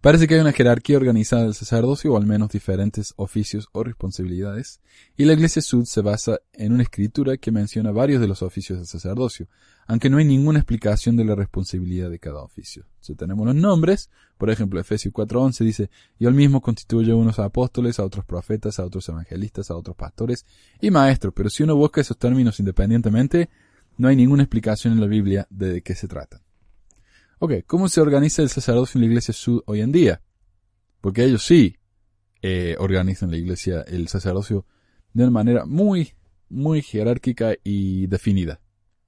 Parece que hay una jerarquía organizada del sacerdocio, o al menos diferentes oficios o responsabilidades, y la Iglesia Sud se basa en una escritura que menciona varios de los oficios del sacerdocio, aunque no hay ninguna explicación de la responsabilidad de cada oficio. Si tenemos los nombres, por ejemplo, Efesios 4.11 dice, y él mismo constituye a unos apóstoles, a otros profetas, a otros evangelistas, a otros pastores y maestros, pero si uno busca esos términos independientemente, no hay ninguna explicación en la Biblia de qué se trata. Ok, ¿cómo se organiza el sacerdocio en la iglesia sud hoy en día? Porque ellos sí eh, organizan la iglesia, el sacerdocio, de una manera muy, muy jerárquica y definida.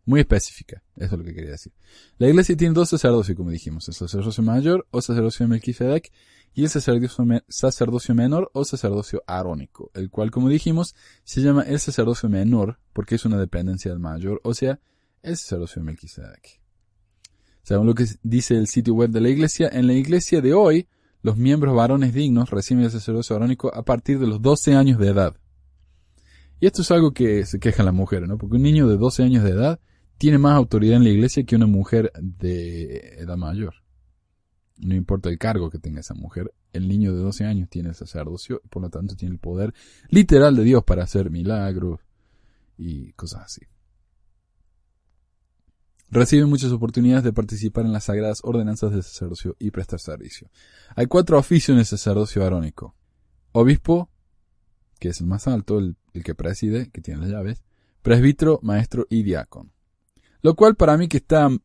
Muy específica. Eso es lo que quería decir. La iglesia tiene dos sacerdocios, como dijimos. El sacerdocio mayor o sacerdocio de Melquisedec y el sacerdocio, sacerdocio menor o sacerdocio arónico, el cual, como dijimos, se llama el sacerdocio menor porque es una dependencia del mayor, o sea, el sacerdocio de Melquisedec. Según lo que dice el sitio web de la iglesia, en la iglesia de hoy, los miembros varones dignos reciben el sacerdocio arónico a partir de los 12 años de edad. Y esto es algo que se queja la mujer, ¿no? Porque un niño de 12 años de edad tiene más autoridad en la iglesia que una mujer de edad mayor. No importa el cargo que tenga esa mujer, el niño de 12 años tiene el sacerdocio, por lo tanto tiene el poder literal de Dios para hacer milagros y cosas así reciben muchas oportunidades de participar en las sagradas ordenanzas del sacerdocio y prestar servicio. Hay cuatro oficios en el sacerdocio arónico. Obispo, que es el más alto, el, que preside, que tiene las llaves, presbítero, maestro y diácono. Lo cual para mí que está mm,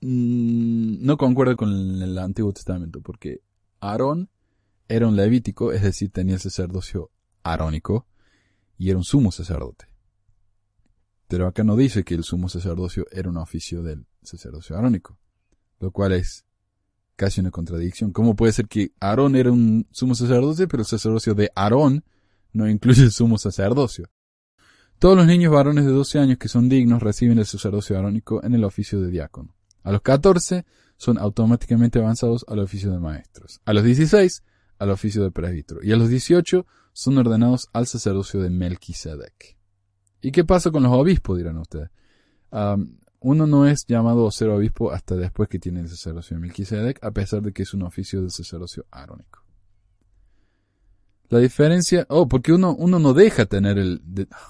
no concuerda con el, Antiguo Testamento, porque Aarón era un levítico, es decir, tenía el sacerdocio arónico, y era un sumo sacerdote. Pero acá no dice que el sumo sacerdocio era un oficio del sacerdocio arónico, lo cual es casi una contradicción. ¿Cómo puede ser que Aarón era un sumo sacerdote, pero el sacerdocio de Aarón no incluye el sumo sacerdocio? Todos los niños varones de 12 años que son dignos reciben el sacerdocio arónico en el oficio de diácono. A los 14 son automáticamente avanzados al oficio de maestros. A los 16 al oficio de presbítero. Y a los 18 son ordenados al sacerdocio de Melquisedec. ¿Y qué pasa con los obispos? dirán ustedes. uno no es llamado a ser obispo hasta después que tiene el sacerdocio de Melquisedec, a pesar de que es un oficio del sacerdocio arónico. La diferencia, oh, porque uno, uno no deja tener el,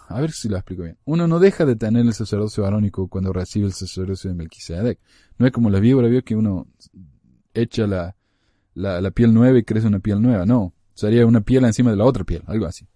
a ver si lo explico bien. Uno no deja de tener el sacerdocio arónico cuando recibe el sacerdocio de Melquisedec. No es como la víbora vio que uno echa la, la, la piel nueva y crece una piel nueva. No, sería una piel encima de la otra piel, algo así.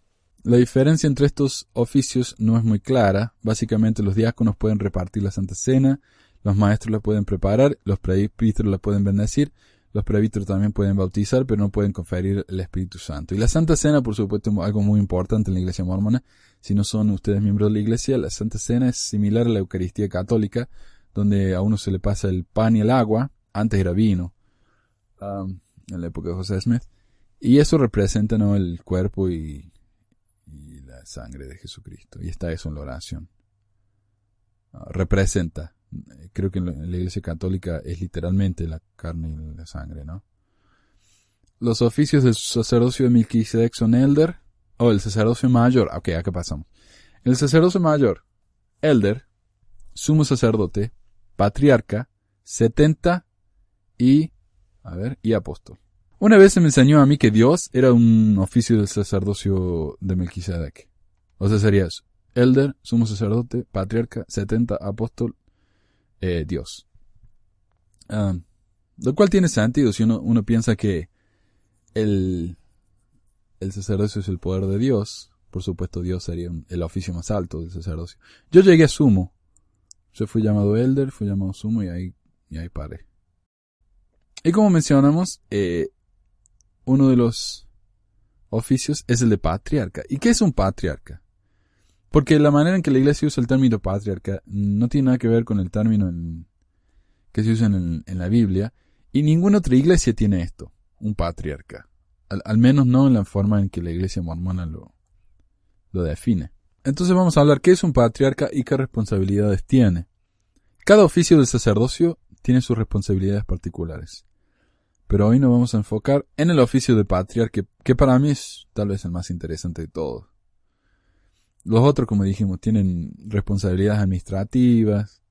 La diferencia entre estos oficios no es muy clara. Básicamente los diáconos pueden repartir la Santa Cena, Los maestros la pueden preparar, los presbíteros la pueden bendecir, los presbíteros también pueden bautizar, pero no pueden conferir el Espíritu Santo. Y la Santa Cena, por supuesto, es algo muy importante en la Iglesia mormona. Si no son ustedes miembros de la Iglesia, la Santa Cena es similar a la Eucaristía católica, donde a uno se le pasa el pan y el agua, antes era vino, um, en la época de José Smith, y eso representa ¿no? el cuerpo y, sangre de Jesucristo. Y está eso en la oración. Uh, representa creo que en la Iglesia Católica es literalmente la carne y la sangre, ¿no? Los oficios del sacerdocio de Melquisedec son elder, o el sacerdocio mayor, ok, qué pasamos. El sacerdocio mayor, elder, sumo sacerdote, patriarca, setenta y, a ver, y apóstol. Una vez se me enseñó a mí que Dios era un oficio del sacerdocio de Melquisedec. O sea, sería elder, sumo sacerdote, patriarca, setenta, apóstol eh, Dios. Lo cual tiene sentido si uno, uno piensa que el, el sacerdocio es el poder de Dios. Por supuesto, Dios sería el oficio más alto del sacerdocio. Yo llegué a sumo. Yo fui llamado elder, fui llamado sumo y ahí, y ahí paré. Y como mencionamos, eh, uno de los oficios es el de patriarca. ¿Y qué es un patriarca? Porque la manera en que la iglesia usa el término patriarca no tiene nada que ver con el término que se usa en, la Biblia, y ninguna otra iglesia tiene esto, un patriarca. Al, menos no en la forma en que la iglesia mormona lo, lo define. Entonces vamos a hablar qué es un patriarca y qué responsabilidades tiene. Cada oficio del sacerdocio tiene sus responsabilidades particulares. Pero hoy nos vamos a enfocar en el oficio de patriarca, que para mí es tal vez el más interesante de todos. Los otros, como dijimos, tienen responsabilidades administrativas,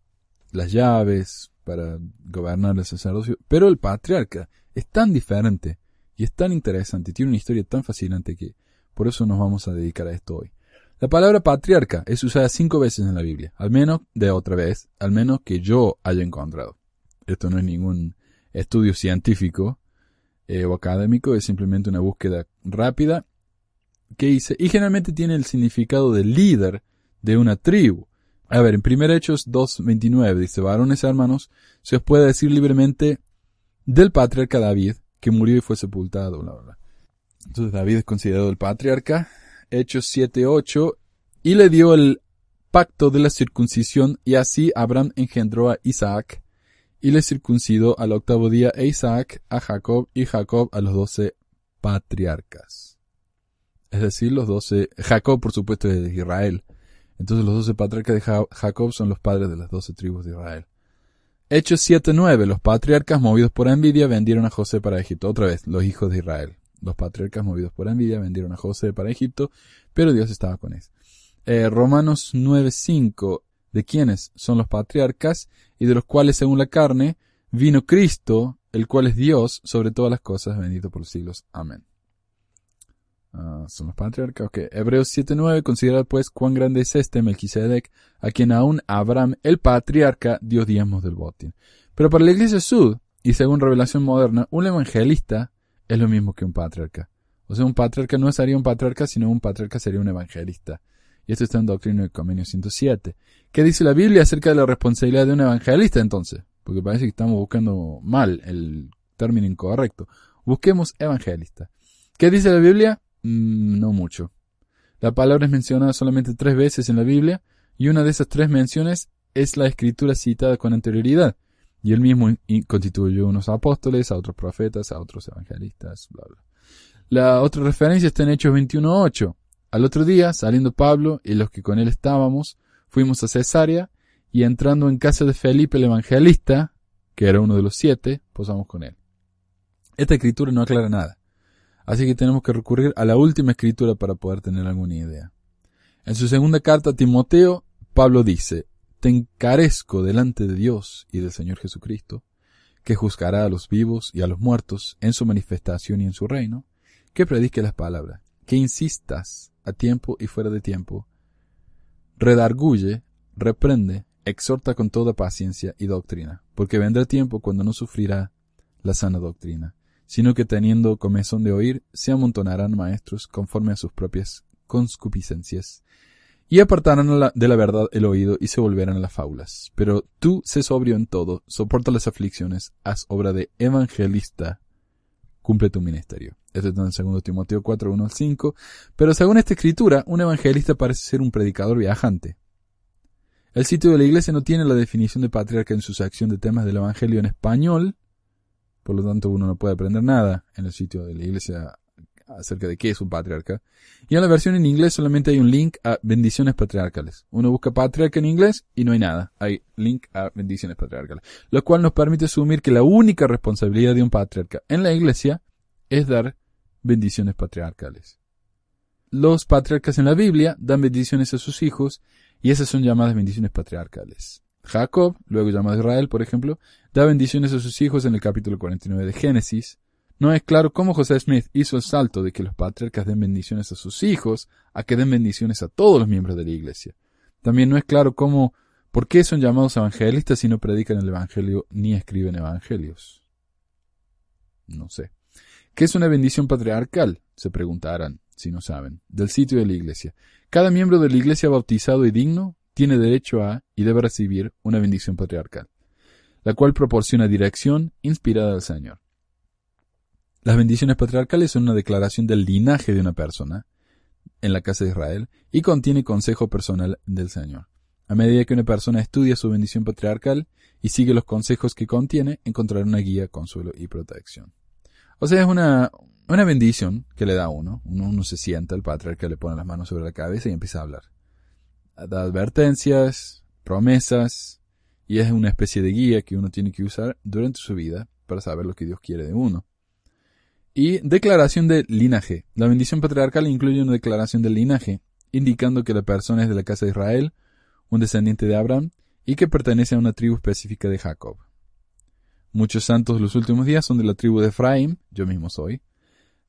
las llaves para gobernar el sacerdocio, pero el patriarca es tan diferente y es tan interesante, tiene una historia tan fascinante que por eso nos vamos a dedicar a esto hoy. La palabra patriarca es usada cinco veces en la Biblia, al menos de otra vez, al menos que yo haya encontrado. Esto no es ningún estudio científico eh, o académico, es simplemente una búsqueda rápida que hice, y generalmente tiene el significado de líder de una tribu. A ver, en 1 Hechos 2.29 dice, varones hermanos, se os puede decir libremente del patriarca David, que murió y fue sepultado, bla, bla, Entonces David es considerado el patriarca. Hechos 7.8, y le dio el pacto de la circuncisión, y así Abraham engendró a Isaac, y le circuncidó al octavo día e Isaac a Jacob, y Jacob a los doce patriarcas es decir, los doce, Jacob por supuesto es de Israel. Entonces los doce patriarcas de Jacob son los padres de las doce tribus de Israel. Hechos 7.9. Los patriarcas movidos por envidia vendieron a José para Egipto. Otra vez, los hijos de Israel. Los patriarcas movidos por envidia vendieron a José para Egipto, pero Dios estaba con él. Eh, Romanos 9.5. De quiénes son los patriarcas y de los cuales según la carne vino Cristo, el cual es Dios sobre todas las cosas, bendito por los siglos. Amén. Son los patriarcas. Okay. Hebreos 7.9 considera pues cuán grande es este Melquisedec, a quien aún Abraham, el patriarca, dio diezmos del botín. Pero para la iglesia sud, y según revelación moderna, un evangelista es lo mismo que un patriarca. O sea, un patriarca no sería un patriarca, sino un patriarca sería un evangelista. Y esto está en Doctrina del Convenio 107. ¿Qué dice la Biblia acerca de la responsabilidad de un evangelista entonces? Porque parece que estamos buscando mal el término incorrecto. Busquemos evangelista. ¿Qué dice la Biblia? Mm, no mucho. La palabra es mencionada solamente tres veces en la Biblia, y una de esas tres menciones es la escritura citada con anterioridad. Y él mismo constituyó unos apóstoles, a otros profetas, a otros evangelistas, bla, bla. La otra referencia está en Hechos 21.8. Al otro día, saliendo Pablo y los que con él estábamos, fuimos a Cesarea, y entrando en casa de Felipe el evangelista, que era uno de los siete, posamos con él. Esta escritura no aclara nada. Así que tenemos que recurrir a la última escritura para poder tener alguna idea. En su segunda carta a Timoteo, Pablo dice, Te encarezco delante de Dios y del Señor Jesucristo, que juzgará a los vivos y a los muertos en su manifestación y en su reino, que predique las palabras, que insistas a tiempo y fuera de tiempo, redarguye, reprende, exhorta con toda paciencia y doctrina, porque vendrá tiempo cuando no sufrirá la sana doctrina, sino que teniendo comezón de oír, se amontonarán maestros conforme a sus propias conscupiscencias, y apartarán de la verdad el oído y se volverán a las fábulas. Pero tú sé sobrio en todo, soporta las aflicciones, haz obra de evangelista, cumple tu ministerio. Esto está en 2 Timoteo 4, 1 al 5. Pero según esta escritura, un evangelista parece ser un predicador viajante. El sitio de la iglesia no tiene la definición de patriarca en su sección de temas del evangelio en español, por lo tanto uno no puede aprender nada en el sitio de la iglesia acerca de qué es un patriarca. Y en la versión en inglés solamente hay un link a bendiciones patriarcales. Uno busca patriarca en inglés y no hay nada. Hay link a bendiciones patriarcales. Lo cual nos permite asumir que la única responsabilidad de un patriarca en la iglesia es dar bendiciones patriarcales. Los patriarcas en la Biblia dan bendiciones a sus hijos y esas son llamadas bendiciones patriarcales. Jacob, luego llamado Israel, por ejemplo, da bendiciones a sus hijos en el capítulo 49 de Génesis. No es claro cómo José Smith hizo el salto de que los patriarcas den bendiciones a sus hijos a que den bendiciones a todos los miembros de la iglesia. También no es claro cómo, por qué son llamados evangelistas si no predican el evangelio ni escriben evangelios. No sé. ¿Qué es una bendición patriarcal? Se preguntarán, si no saben, del sitio de la iglesia. Cada miembro de la iglesia bautizado y digno tiene derecho a y debe recibir una bendición patriarcal, la cual proporciona dirección inspirada del Señor. Las bendiciones patriarcales son una declaración del linaje de una persona en la casa de Israel y contiene consejo personal del Señor. A medida que una persona estudia su bendición patriarcal y sigue los consejos que contiene, encontrará una guía, consuelo y protección. O sea, es una, una bendición que le da a uno. uno. Uno se sienta, el patriarca le pone las manos sobre la cabeza y empieza a hablar. Da advertencias, promesas, y es una especie de guía que uno tiene que usar durante su vida para saber lo que Dios quiere de uno. Y declaración de linaje. La bendición patriarcal incluye una declaración del linaje, indicando que la persona es de la casa de Israel, un descendiente de Abraham, y que pertenece a una tribu específica de Jacob. Muchos santos de los últimos días son de la tribu de Efraín, yo mismo soy,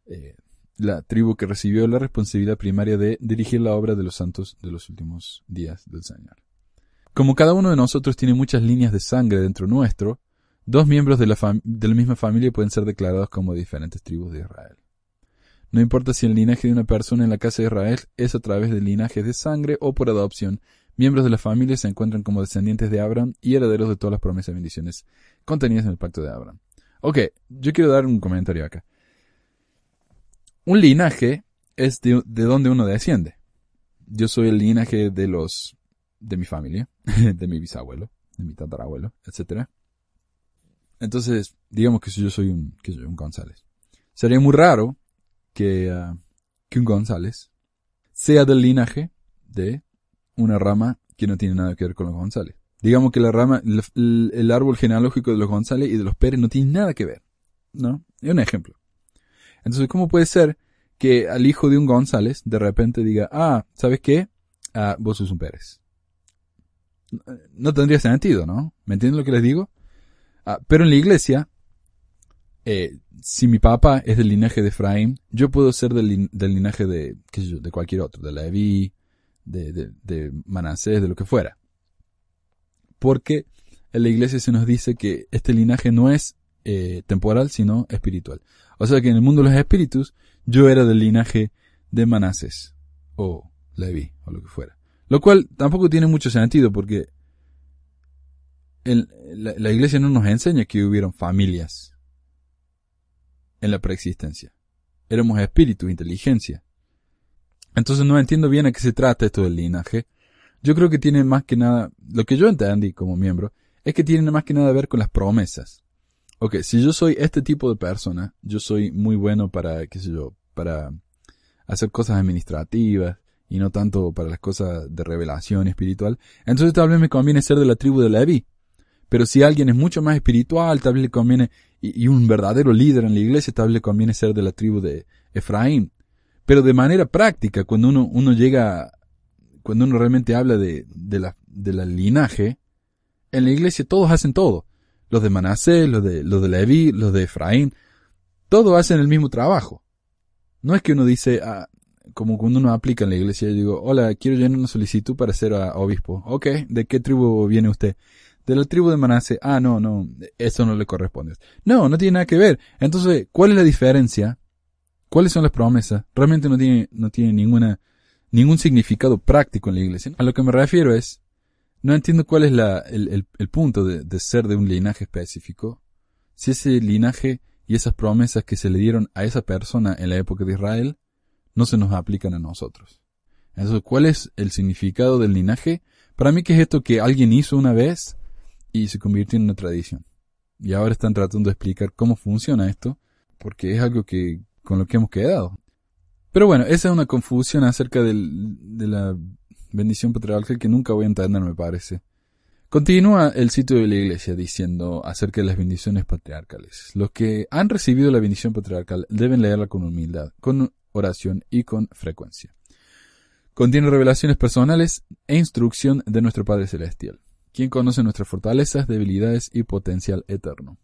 eh, la tribu que recibió la responsabilidad primaria de dirigir la obra de los santos de los últimos días del Señor. Como cada uno de nosotros tiene muchas líneas de sangre dentro nuestro, dos miembros de la, misma familia pueden ser declarados como diferentes tribus de Israel. No importa si el linaje de una persona en la casa de Israel es a través de linajes de sangre o por adopción, miembros de la familia se encuentran como descendientes de Abraham y herederos de todas las promesas y bendiciones contenidas en el pacto de Abraham. Ok, yo quiero dar un comentario acá. Un linaje es de, de donde uno desciende. Yo soy el linaje de los, de mi familia, de mi bisabuelo, de mi tatarabuelo, etcétera. Entonces, digamos que yo soy un, que soy un González. Sería muy raro que, uh, que un González sea del linaje de una rama que no tiene nada que ver con los González. Digamos que la rama, el, el, árbol genealógico de los González y de los Pérez no tiene nada que ver. ¿No? Es un ejemplo. Entonces, ¿cómo puede ser que al hijo de un González de repente diga, ah, ¿sabes qué? Ah, vos sos un Pérez. No tendría sentido, ¿no? ¿Me entienden lo que les digo? Ah, pero en la iglesia, eh, si mi papá es del linaje de Efraín, yo puedo ser del, linaje de, qué yo, de cualquier otro, de Leví, de, de, de Manasés, de lo que fuera. Porque en la iglesia se nos dice que este linaje no es eh, temporal, sino espiritual. O sea que en el mundo de los espíritus, yo era del linaje de Manasés, o Leví, o lo que fuera. Lo cual tampoco tiene mucho sentido porque la, la, iglesia no nos enseña que hubieron familias en la preexistencia. Éramos espíritus, inteligencia. Entonces no entiendo bien a qué se trata esto del linaje. Yo creo que tiene más que nada, lo que yo entendí como miembro, es que tiene más que nada a ver con las promesas. Ok, si yo soy este tipo de persona, yo soy muy bueno para, qué sé yo, para hacer cosas administrativas y no tanto para las cosas de revelación espiritual, entonces tal vez me conviene ser de la tribu de Leví. Pero si alguien es mucho más espiritual, tal vez le conviene, y, y, un verdadero líder en la iglesia, tal vez le conviene ser de la tribu de Efraín. Pero de manera práctica, cuando uno, uno llega, cuando uno realmente habla de, de la, de la linaje, en la iglesia todos hacen todo. Los de Manasés, los de, los de Leví, los de Efraín, todos hacen el mismo trabajo. No es que uno dice, ah, como cuando uno aplica en la iglesia, yo digo, hola, quiero llenar una solicitud para ser obispo. Ok, ¿de qué tribu viene usted? de la tribu de Manase, ah, no, no, eso no le corresponde. No, no tiene nada que ver. Entonces, ¿cuál es la diferencia? ¿Cuáles son las promesas? Realmente no tiene, no tiene ninguna, ningún significado práctico en la iglesia. A lo que me refiero es, no entiendo cuál es la, el, punto de, de ser de un linaje específico, si ese linaje y esas promesas que se le dieron a esa persona en la época de Israel no se nos aplican a nosotros. Entonces, ¿cuál es el significado del linaje? Para mí que es esto que alguien hizo una vez y se convirtió en una tradición. Y ahora están tratando de explicar cómo funciona esto, porque es algo que con lo que hemos quedado. Pero bueno, esa es una confusión acerca del- de la bendición patriarcal que nunca voy a entender, me parece. Continúa el sitio de la iglesia diciendo acerca de las bendiciones patriarcales. Los que han recibido la bendición patriarcal deben leerla con humildad, con oración y con frecuencia. Contiene revelaciones personales e instrucción de nuestro Padre Celestial, quien conoce nuestras fortalezas, debilidades y potencial eterno.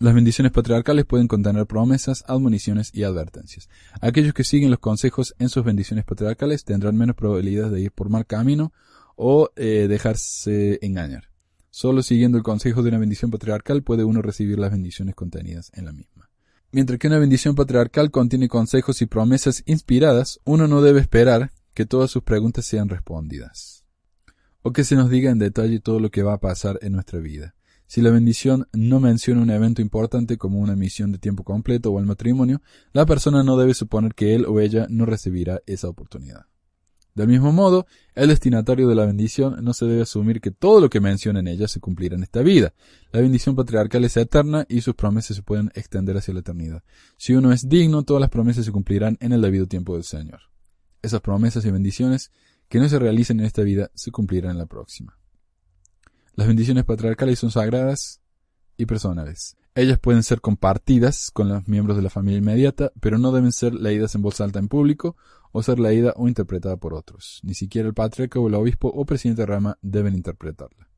Las bendiciones patriarcales pueden contener promesas, admoniciones y advertencias. Aquellos que siguen los consejos en sus bendiciones patriarcales tendrán menos probabilidades de ir por mal camino o eh, dejarse engañar. Solo siguiendo el consejo de una bendición patriarcal puede uno recibir las bendiciones contenidas en la misma. Mientras que una bendición patriarcal contiene consejos y promesas inspiradas, uno no debe esperar que todas sus preguntas sean respondidas. O que se nos diga en detalle todo lo que va a pasar en nuestra vida. Si la bendición no menciona un evento importante como una misión de tiempo completo o el matrimonio, la persona no debe suponer que él o ella no recibirá esa oportunidad. Del mismo modo, el destinatario de la bendición no se debe asumir que todo lo que menciona en ella se cumplirá en esta vida. La bendición patriarcal es eterna y sus promesas se pueden extender hacia la eternidad. Si uno es digno, todas las promesas se cumplirán en el debido tiempo del Señor. Esas promesas y bendiciones que no se realicen en esta vida se cumplirán en la próxima. Las bendiciones patriarcales son sagradas y personales. Ellas pueden ser compartidas con los miembros de la familia inmediata, pero no deben ser leídas en voz alta en público o ser leída o interpretada por otros. Ni siquiera el patriarca o el obispo o presidente de rama deben interpretarla.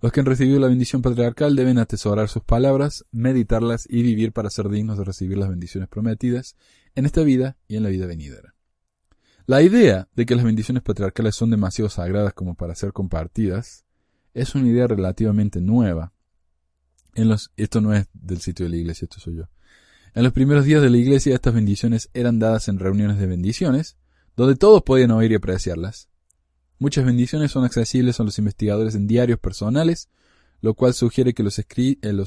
Los que han recibido la bendición patriarcal deben atesorar sus palabras, meditarlas y vivir para ser dignos de recibir las bendiciones prometidas en esta vida y en la vida venidera. La idea de que las bendiciones patriarcales son demasiado sagradas como para ser compartidas es una idea relativamente nueva. En los, esto no es del sitio de la iglesia, esto soy yo. En los primeros días de la iglesia estas bendiciones eran dadas en reuniones de bendiciones, donde todos podían oír y apreciarlas. Muchas bendiciones son accesibles a los investigadores en diarios personales, lo cual sugiere que los, eh,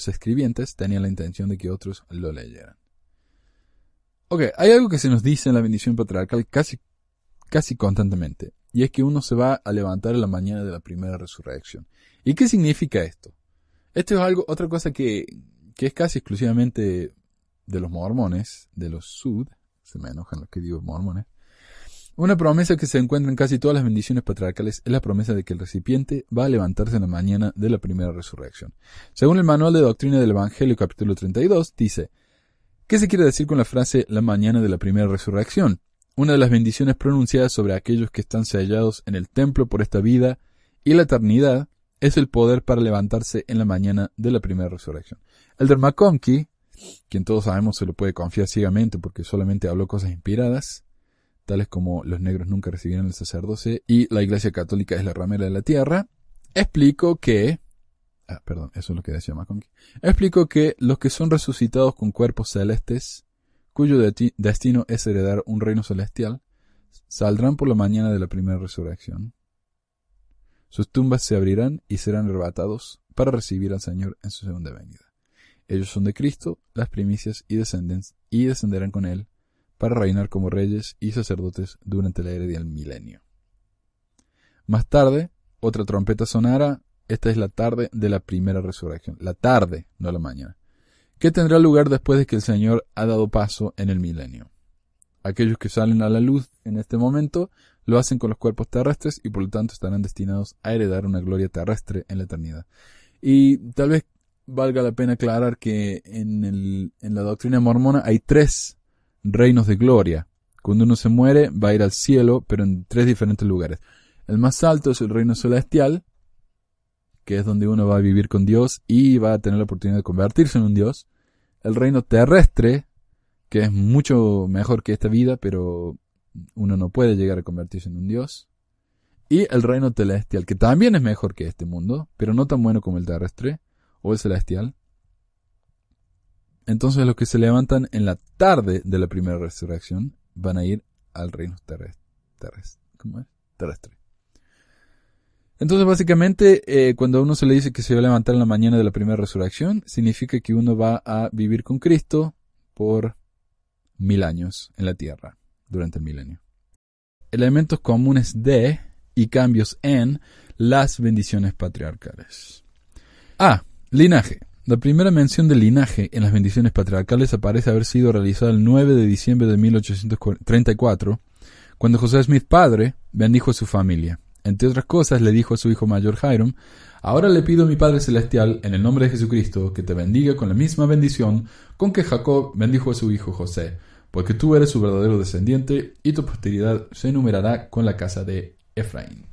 escribientes tenían la intención de que otros lo leyeran. Ok, hay algo que se nos dice en la bendición patriarcal casi constantemente, y es que uno se va a levantar en la mañana de la primera resurrección. ¿Y qué significa esto? Esto es algo, otra cosa que, que es casi exclusivamente de los mormones, de los sud, se me enojan los que digo mormones. Una promesa que se encuentra en casi todas las bendiciones patriarcales es la promesa de que el recipiente va a levantarse en la mañana de la primera resurrección. Según el Manual de Doctrina del Evangelio capítulo 32, dice, ¿qué se quiere decir con la frase la mañana de la primera resurrección? Una de las bendiciones pronunciadas sobre aquellos que están sellados en el templo por esta vida y la eternidad es el poder para levantarse en la mañana de la primera resurrección. Elder McConkie, quien todos sabemos se lo puede confiar ciegamente porque solamente habló cosas inspiradas, tales como los negros nunca recibieron el sacerdocio y la iglesia católica es la ramera de la tierra, explicó que, ah, perdón, eso es lo que decía McConkie, explicó que los que son resucitados con cuerpos celestes, cuyo de destino es heredar un reino celestial, saldrán por la mañana de la primera resurrección. Sus tumbas se abrirán y serán arrebatados para recibir al Señor en su segunda venida. Ellos son de Cristo, las primicias y, y descenderán con Él para reinar como reyes y sacerdotes durante la era del milenio. Más tarde, otra trompeta sonará. Esta es la tarde de la primera resurrección. La tarde, no la mañana. Que tendrá lugar después de que el Señor ha dado paso en el milenio. Aquellos que salen a la luz en este momento lo hacen con los cuerpos terrestres y por lo tanto estarán destinados a heredar una gloria terrestre en la eternidad. Y tal vez valga la pena aclarar que en la doctrina mormona hay tres reinos de gloria. Cuando uno se muere va a ir al cielo, pero en tres diferentes lugares. El más alto es el reino celestial, que es donde uno va a vivir con Dios y va a tener la oportunidad de convertirse en un Dios. El reino terrestre, que es mucho mejor que esta vida, pero uno no puede llegar a convertirse en un Dios. Y el reino celestial, que también es mejor que este mundo, pero no tan bueno como el terrestre o el celestial. Entonces los que se levantan en la tarde de la primera resurrección van a ir al reino terrestre. ¿Cómo es? Terrestre. Entonces, básicamente, eh, cuando a uno se le dice que se va a levantar en la mañana de la primera resurrección, significa que uno va a vivir con Cristo por mil años en la tierra, durante el milenio. Elementos comunes de y cambios en las bendiciones patriarcales. A. Linaje. La primera mención de linaje en las bendiciones patriarcales aparece haber sido realizada el 9 de diciembre de 1834, cuando José Smith padre bendijo a su familia. Entre otras cosas, le dijo a su hijo mayor Hiram, Ahora le pido a mi Padre Celestial, en el nombre de Jesucristo, que te bendiga con la misma bendición con que Jacob bendijo a su hijo José, porque tú eres su verdadero descendiente, y tu posteridad se enumerará con la casa de Efraín.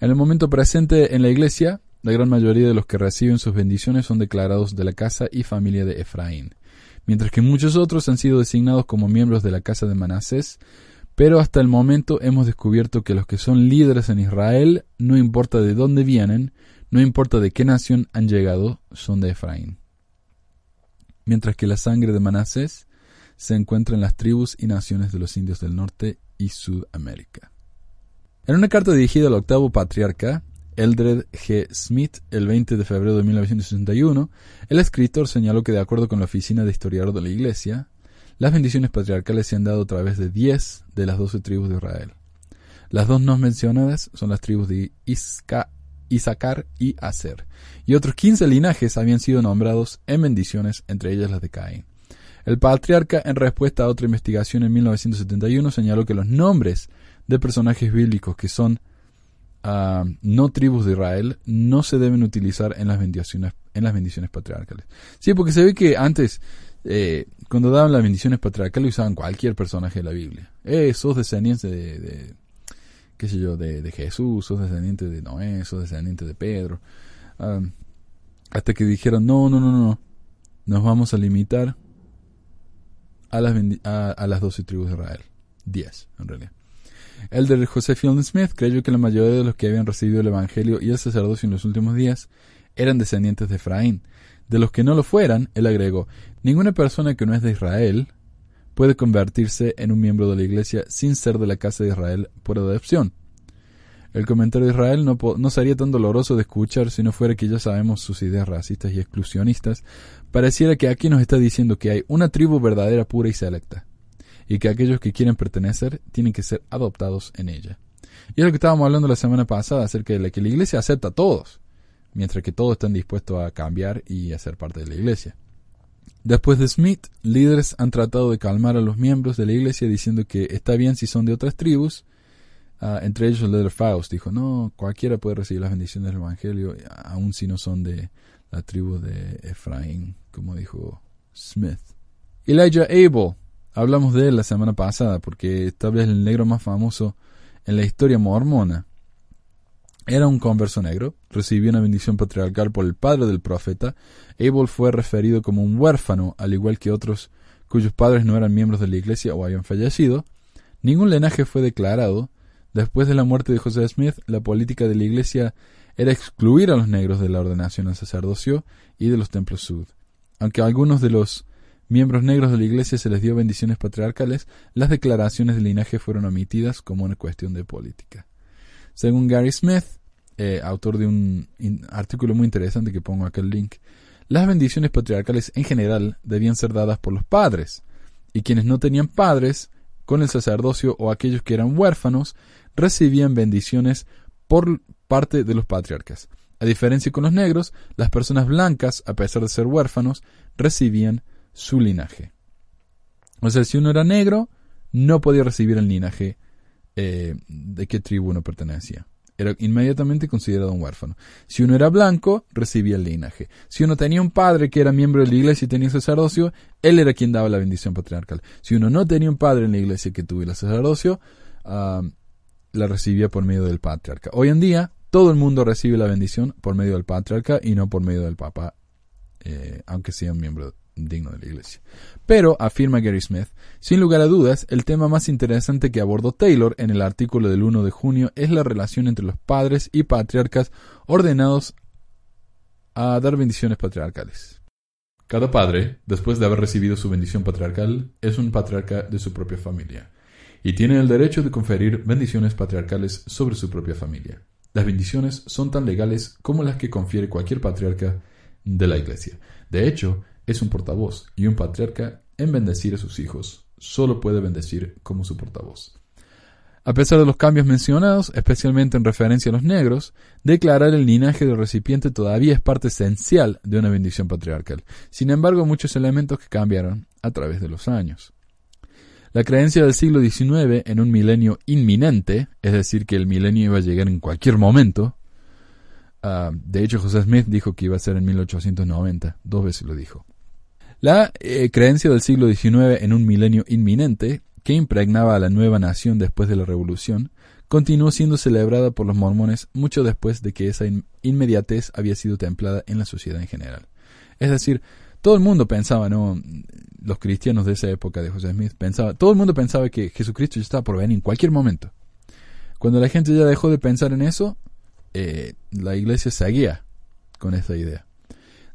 En el momento presente en la iglesia, la gran mayoría de los que reciben sus bendiciones son declarados de la casa y familia de Efraín, mientras que muchos otros han sido designados como miembros de la casa de Manasés, pero hasta el momento hemos descubierto que los que son líderes en Israel, no importa de dónde vienen, no importa de qué nación han llegado, son de Efraín. Mientras que la sangre de Manasés se encuentra en las tribus y naciones de los indios del norte y Sudamérica. En una carta dirigida al octavo patriarca, Eldred G. Smith, el 20 de febrero de 1961, el escritor señaló que de acuerdo con la Oficina de Historiador de la Iglesia, las bendiciones patriarcales se han dado a través de diez de las doce tribus de Israel. Las dos no mencionadas son las tribus de Isca, y Aser, y otros quince linajes habían sido nombrados en bendiciones, entre ellas las de Caín. El patriarca, en respuesta a otra investigación en 1971, señaló que los nombres de personajes bíblicos que son uh, no tribus de Israel no se deben utilizar en las bendiciones, en las bendiciones patriarcales. Sí, porque se ve que antes eh, cuando daban las bendiciones patriarcales usaban cualquier personaje de la Biblia. Eh, sos descendiente de, de qué sé yo, de, de, Jesús, sos descendiente de Noé, sos descendiente de Pedro. Um, hasta que dijeron, no, no, no, no, nos vamos a limitar a las, a, las doce tribus de Israel. Diez, en realidad. El de José Fielding Smith creyó que la mayoría de los que habían recibido el Evangelio y el sacerdocio en los últimos días eran descendientes de Efraín, de los que no lo fueran, él agregó, ninguna persona que no es de Israel puede convertirse en un miembro de la Iglesia sin ser de la casa de Israel por adopción. El comentario de Israel no, sería tan doloroso de escuchar si no fuera que ya sabemos sus ideas racistas y exclusionistas. Pareciera que aquí nos está diciendo que hay una tribu verdadera, pura y selecta, y que aquellos que quieren pertenecer tienen que ser adoptados en ella. Y es lo que estábamos hablando la semana pasada acerca de que la Iglesia acepta a todos mientras que todos están dispuestos a cambiar y a ser parte de la iglesia. Después de Smith, líderes han tratado de calmar a los miembros de la iglesia diciendo que está bien si son de otras tribus. Uh, entre ellos el líder Faust dijo, no, cualquiera puede recibir las bendiciones del Evangelio, aun si no son de la tribu de Efraín, como dijo Smith. Elijah Abel, hablamos de él la semana pasada porque tal vez el negro más famoso en la historia mormona. Era un converso negro, recibió una bendición patriarcal por el padre del profeta. Abel fue referido como un huérfano, al igual que otros cuyos padres no eran miembros de la iglesia o habían fallecido. Ningún linaje fue declarado. Después de la muerte de José Smith, la política de la iglesia era excluir a los negros de la ordenación al sacerdocio y de los templos sud. Aunque a algunos de los miembros negros de la iglesia se les dio bendiciones patriarcales, las declaraciones de linaje fueron omitidas como una cuestión de política. Según Gary Smith, eh, autor de un artículo muy interesante que pongo acá el link, las bendiciones patriarcales en general debían ser dadas por los padres, y quienes no tenían padres, con el sacerdocio o aquellos que eran huérfanos, recibían bendiciones por parte de los patriarcas. A diferencia con los negros, las personas blancas, a pesar de ser huérfanos, recibían su linaje. O sea, si uno era negro, no podía recibir el linaje eh, de qué tribu uno pertenecía era inmediatamente considerado un huérfano. Si uno era blanco, recibía el linaje. Si uno tenía un padre que era miembro de la iglesia y tenía sacerdocio, él era quien daba la bendición patriarcal. Si uno no tenía un padre en la iglesia que tuviera sacerdocio, ah, la recibía por medio del patriarca. Hoy en día, todo el mundo recibe la bendición por medio del patriarca y no por medio del papa, eh, aunque sea un miembro digno de la iglesia. Pero, afirma Gary Smith, sin lugar a dudas, el tema más interesante que abordó Taylor en el artículo del 1 de junio es la relación entre los padres y patriarcas ordenados a dar bendiciones patriarcales. Cada padre, después de haber recibido su bendición patriarcal, es un patriarca de su propia familia. y tienen el derecho de conferir bendiciones patriarcales sobre su propia familia. Las bendiciones son tan legales como las que confiere cualquier patriarca de la Iglesia. De hecho, es un portavoz y un patriarca en bendecir a sus hijos solo puede bendecir como su portavoz. A pesar de los cambios mencionados, especialmente en referencia a los negros, declarar el linaje del recipiente todavía es parte esencial de una bendición patriarcal. Sin embargo, muchos elementos que cambiaron a través de los años. La creencia del siglo XIX en un milenio inminente, es decir, que el milenio iba a llegar en cualquier momento, ah, de hecho José Smith dijo que iba a ser en 1890, dos veces lo dijo. La eh, creencia del siglo XIX en un milenio inminente, que impregnaba a la nueva nación después de la Revolución, continuó siendo celebrada por los mormones mucho después de que esa inmediatez había sido templada en la sociedad en general. Es decir, todo el mundo pensaba, ¿no? Los cristianos de esa época de José Smith pensaba, todo el mundo pensaba que Jesucristo ya estaba por venir en cualquier momento. Cuando la gente ya dejó de pensar en eso, eh, la iglesia seguía con esa idea.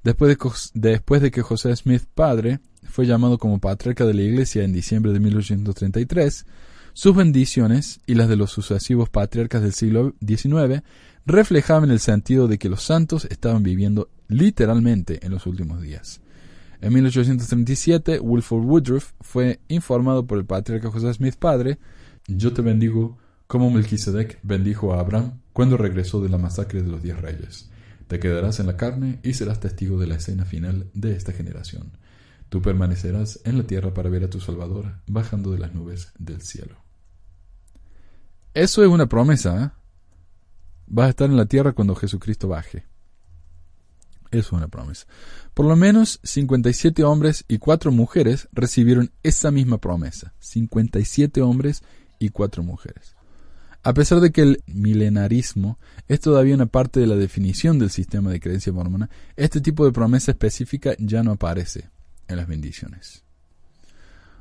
Después de, que José Smith padre fue llamado como patriarca de la iglesia en diciembre de 1833, sus bendiciones y las de los sucesivos patriarcas del siglo XIX reflejaban el sentido de que los santos estaban viviendo literalmente en los últimos días. En 1837, Wilford Woodruff fue informado por el patriarca José Smith padre, Yo te bendigo como Melquisedec bendijo a Abraham cuando regresó de la masacre de los diez reyes. Te quedarás en la carne y serás testigo de la escena final de esta generación. Tú permanecerás en la tierra para ver a tu Salvador bajando de las nubes del cielo. Eso es una promesa. ¿eh? Vas a estar en la tierra cuando Jesucristo baje. Eso es una promesa. Por lo menos 57 hombres y 4 mujeres recibieron esa misma promesa. 57 hombres y 4 mujeres. A pesar de que el milenarismo es todavía una parte de la definición del sistema de creencia mormona, este tipo de promesa específica ya no aparece en las bendiciones.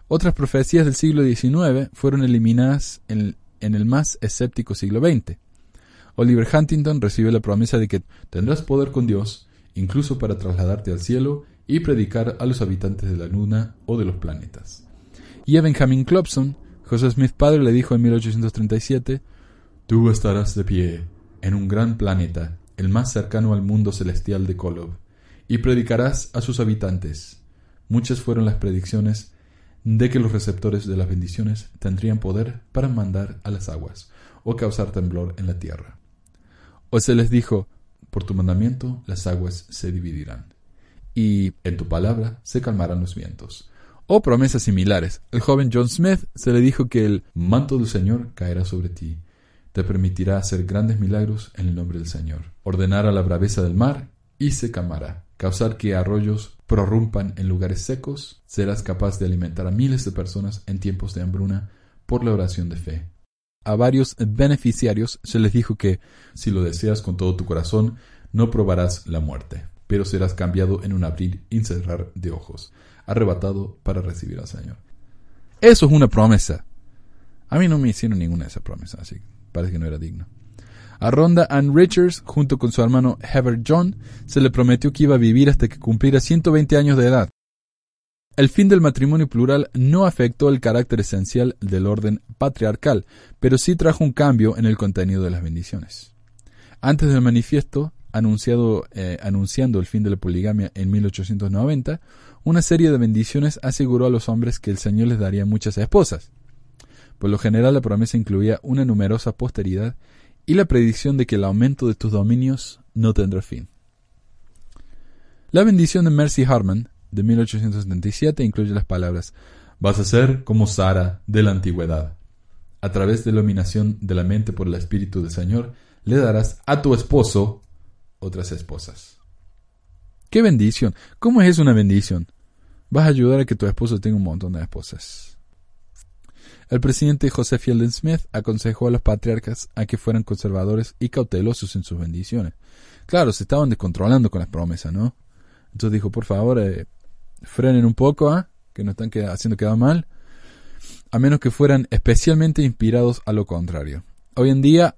Otras profecías del siglo XIX fueron eliminadas en el, más escéptico siglo XX. Oliver Huntington recibe la promesa de que tendrás poder con Dios, incluso para trasladarte al cielo y predicar a los habitantes de la luna o de los planetas. Y a Benjamin Clopson, José Smith padre le dijo en 1837, Tú estarás de pie en un gran planeta, el más cercano al mundo celestial de Kolob, y predicarás a sus habitantes. Muchas fueron las predicciones de que los receptores de las bendiciones tendrían poder para mandar a las aguas o causar temblor en la tierra. O se les dijo, por tu mandamiento las aguas se dividirán, y en tu palabra se calmarán los vientos. O promesas similares. El joven John Smith se le dijo que el manto del Señor caerá sobre ti, te permitirá hacer grandes milagros en el nombre del Señor. Ordenar a la braveza del mar y se calmará. Causar que arroyos prorrumpan en lugares secos. Serás capaz de alimentar a miles de personas en tiempos de hambruna por la oración de fe. A varios beneficiarios se les dijo que, si lo deseas con todo tu corazón, no probarás la muerte, pero serás cambiado en un abrir y cerrar de ojos, arrebatado para recibir al Señor. Eso es una promesa. A mí no me hicieron ninguna de esas promesas, parece que no era digno. A Rhonda Ann Richards, junto con su hermano Heber John, se le prometió que iba a vivir hasta que cumpliera 120 años de edad. El fin del matrimonio plural no afectó el carácter esencial del orden patriarcal, pero sí trajo un cambio en el contenido de las bendiciones. Antes del manifiesto, anunciado, eh, anunciando el fin de la poligamia en 1890, una serie de bendiciones aseguró a los hombres que el Señor les daría muchas esposas. Por lo general la promesa incluía una numerosa posteridad y la predicción de que el aumento de tus dominios no tendrá fin. La bendición de Mercy Harman, de 1877, incluye las palabras Vas a ser como Sara de la antigüedad. A través de la iluminación de la mente por el Espíritu del Señor, le darás a tu esposo otras esposas. ¡Qué bendición! ¿Cómo es una bendición? Vas a ayudar a que tu esposo tenga un montón de esposas. El presidente José Fielding Smith aconsejó a los patriarcas a que fueran conservadores y cautelosos en sus bendiciones. Claro, se estaban descontrolando con las promesas, ¿no? Entonces dijo, por favor, eh, frenen un poco, ¿ah? que no están haciendo quedar mal, a menos que fueran especialmente inspirados a lo contrario. Hoy en día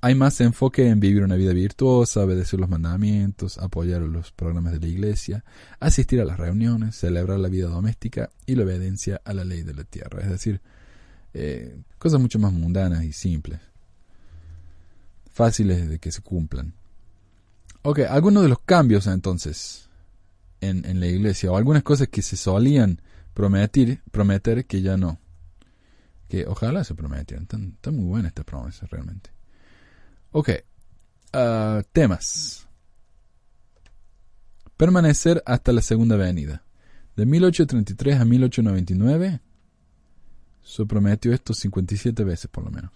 hay más enfoque en vivir una vida virtuosa, obedecer los mandamientos, apoyar los programas de la iglesia, asistir a las reuniones, celebrar la vida doméstica y la obediencia a la ley de la tierra. Es decir, Eh, cosas mucho más mundanas y simples. Fáciles de que se cumplan. Ok, algunos de los cambios entonces en, en la iglesia, o algunas cosas que se solían prometer, prometer que ya no. Que ojalá se prometieran. Están, muy buenas estas promesas realmente. Ok, ah, temas. Permanecer hasta la segunda venida. De 1833 a 1899 se prometió esto 57 veces por lo menos.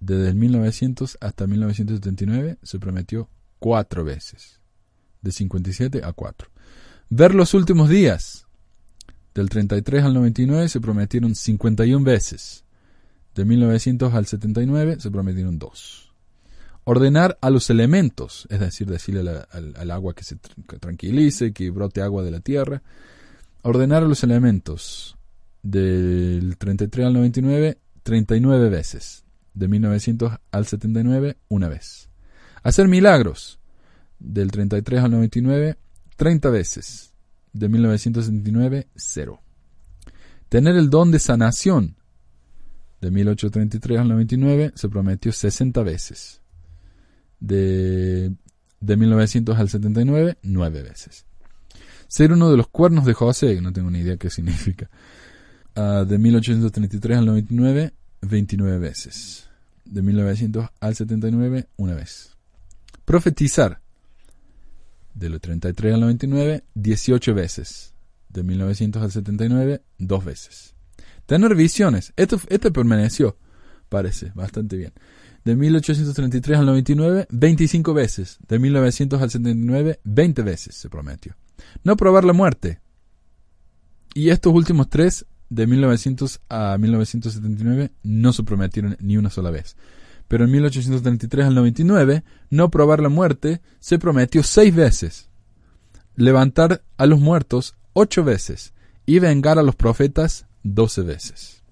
Desde el 1900 hasta 1979 se prometió cuatro veces. De 57 a 4. Ver los últimos días. Del 33 al 99 se prometieron 51 veces. De 1900 al 79 se prometieron 2. Ordenar a los elementos, es decir, decirle al, agua que se tranquilice, que brote agua de la tierra. Ordenar a los elementos. Del 33 al 99, 39 veces. De 1900 al 79, una vez. Hacer milagros. Del 33 al 99, 30 veces. De 1979, 0. Tener el don de sanación. De 1833 al 99 se prometió 60 veces. De, de 1900 al 79, 9 veces. Ser uno de los cuernos de José, no tengo ni idea qué significa. Uh, de 1833 al 99, 29 veces. De 1900 al 79, una vez. Profetizar de los 33 al 99, 18 veces. De 1900 al 79, dos veces. Tener visiones. Esto, esto permaneció, parece, bastante bien. De 1833 al 99, 25 veces. De 1900 al 79, 20 veces se prometió. No probar la muerte. Y estos últimos tres, de 1900 a 1979, no se prometieron ni una sola vez pero en 1833 al 99, no probar la muerte se prometió seis veces, levantar a los muertos ocho veces y vengar a los profetas doce veces.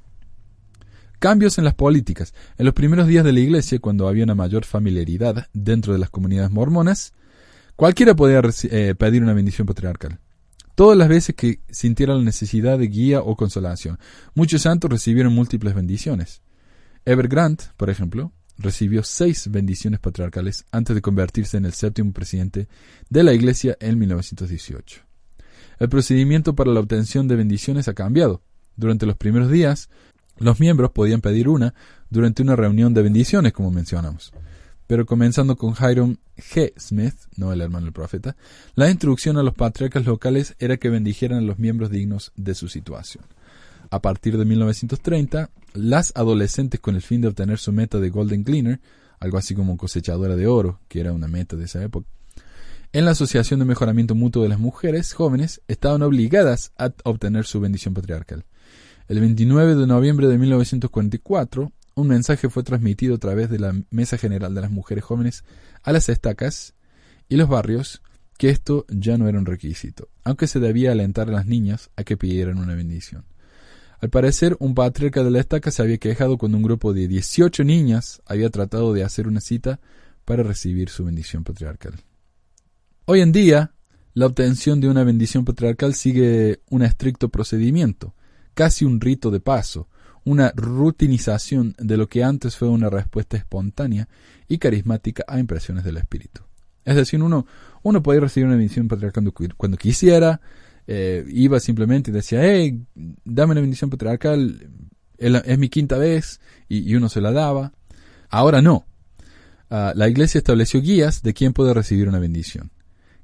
Cambios en las políticas. En los primeros días de la iglesia, cuando había una mayor familiaridad dentro de las comunidades mormonas, cualquiera podía eh, pedir una bendición patriarcal. Todas las veces que sintieran la necesidad de guía o consolación, muchos santos recibieron múltiples bendiciones. Ever Grant, por ejemplo, recibió seis bendiciones patriarcales antes de convertirse en el séptimo presidente de la Iglesia en 1918. El procedimiento para la obtención de bendiciones ha cambiado. Durante los primeros días, los miembros podían pedir una durante una reunión de bendiciones, como mencionamos. Pero comenzando con Hiram G. Smith, no el hermano del profeta, la instrucción a los patriarcas locales era que bendijeran a los miembros dignos de su situación. A partir de 1930, las adolescentes con el fin de obtener su meta de Golden Cleaner, algo así como cosechadora de oro, que era una meta de esa época, en la Asociación de Mejoramiento Mutuo de las Mujeres Jóvenes estaban obligadas a obtener su bendición patriarcal. El 29 de noviembre de 1944, un mensaje fue transmitido a través de la Mesa General de las Mujeres Jóvenes a las estacas y los barrios que esto ya no era un requisito, aunque se debía alentar a las niñas a que pidieran una bendición. Al parecer, un patriarca de la estaca se había quejado cuando un grupo de 18 niñas había tratado de hacer una cita para recibir su bendición patriarcal. Hoy en día, la obtención de una bendición patriarcal sigue un estricto procedimiento, casi un rito de paso, una rutinización de lo que antes fue una respuesta espontánea y carismática a impresiones del espíritu. Es decir, uno, uno puede recibir una bendición patriarcal cuando quisiera, eh, iba simplemente y decía, hey, dame una bendición patriarcal, es mi quinta vez, y, uno se la daba. Ahora no. Ah, la iglesia estableció guías de quién puede recibir una bendición,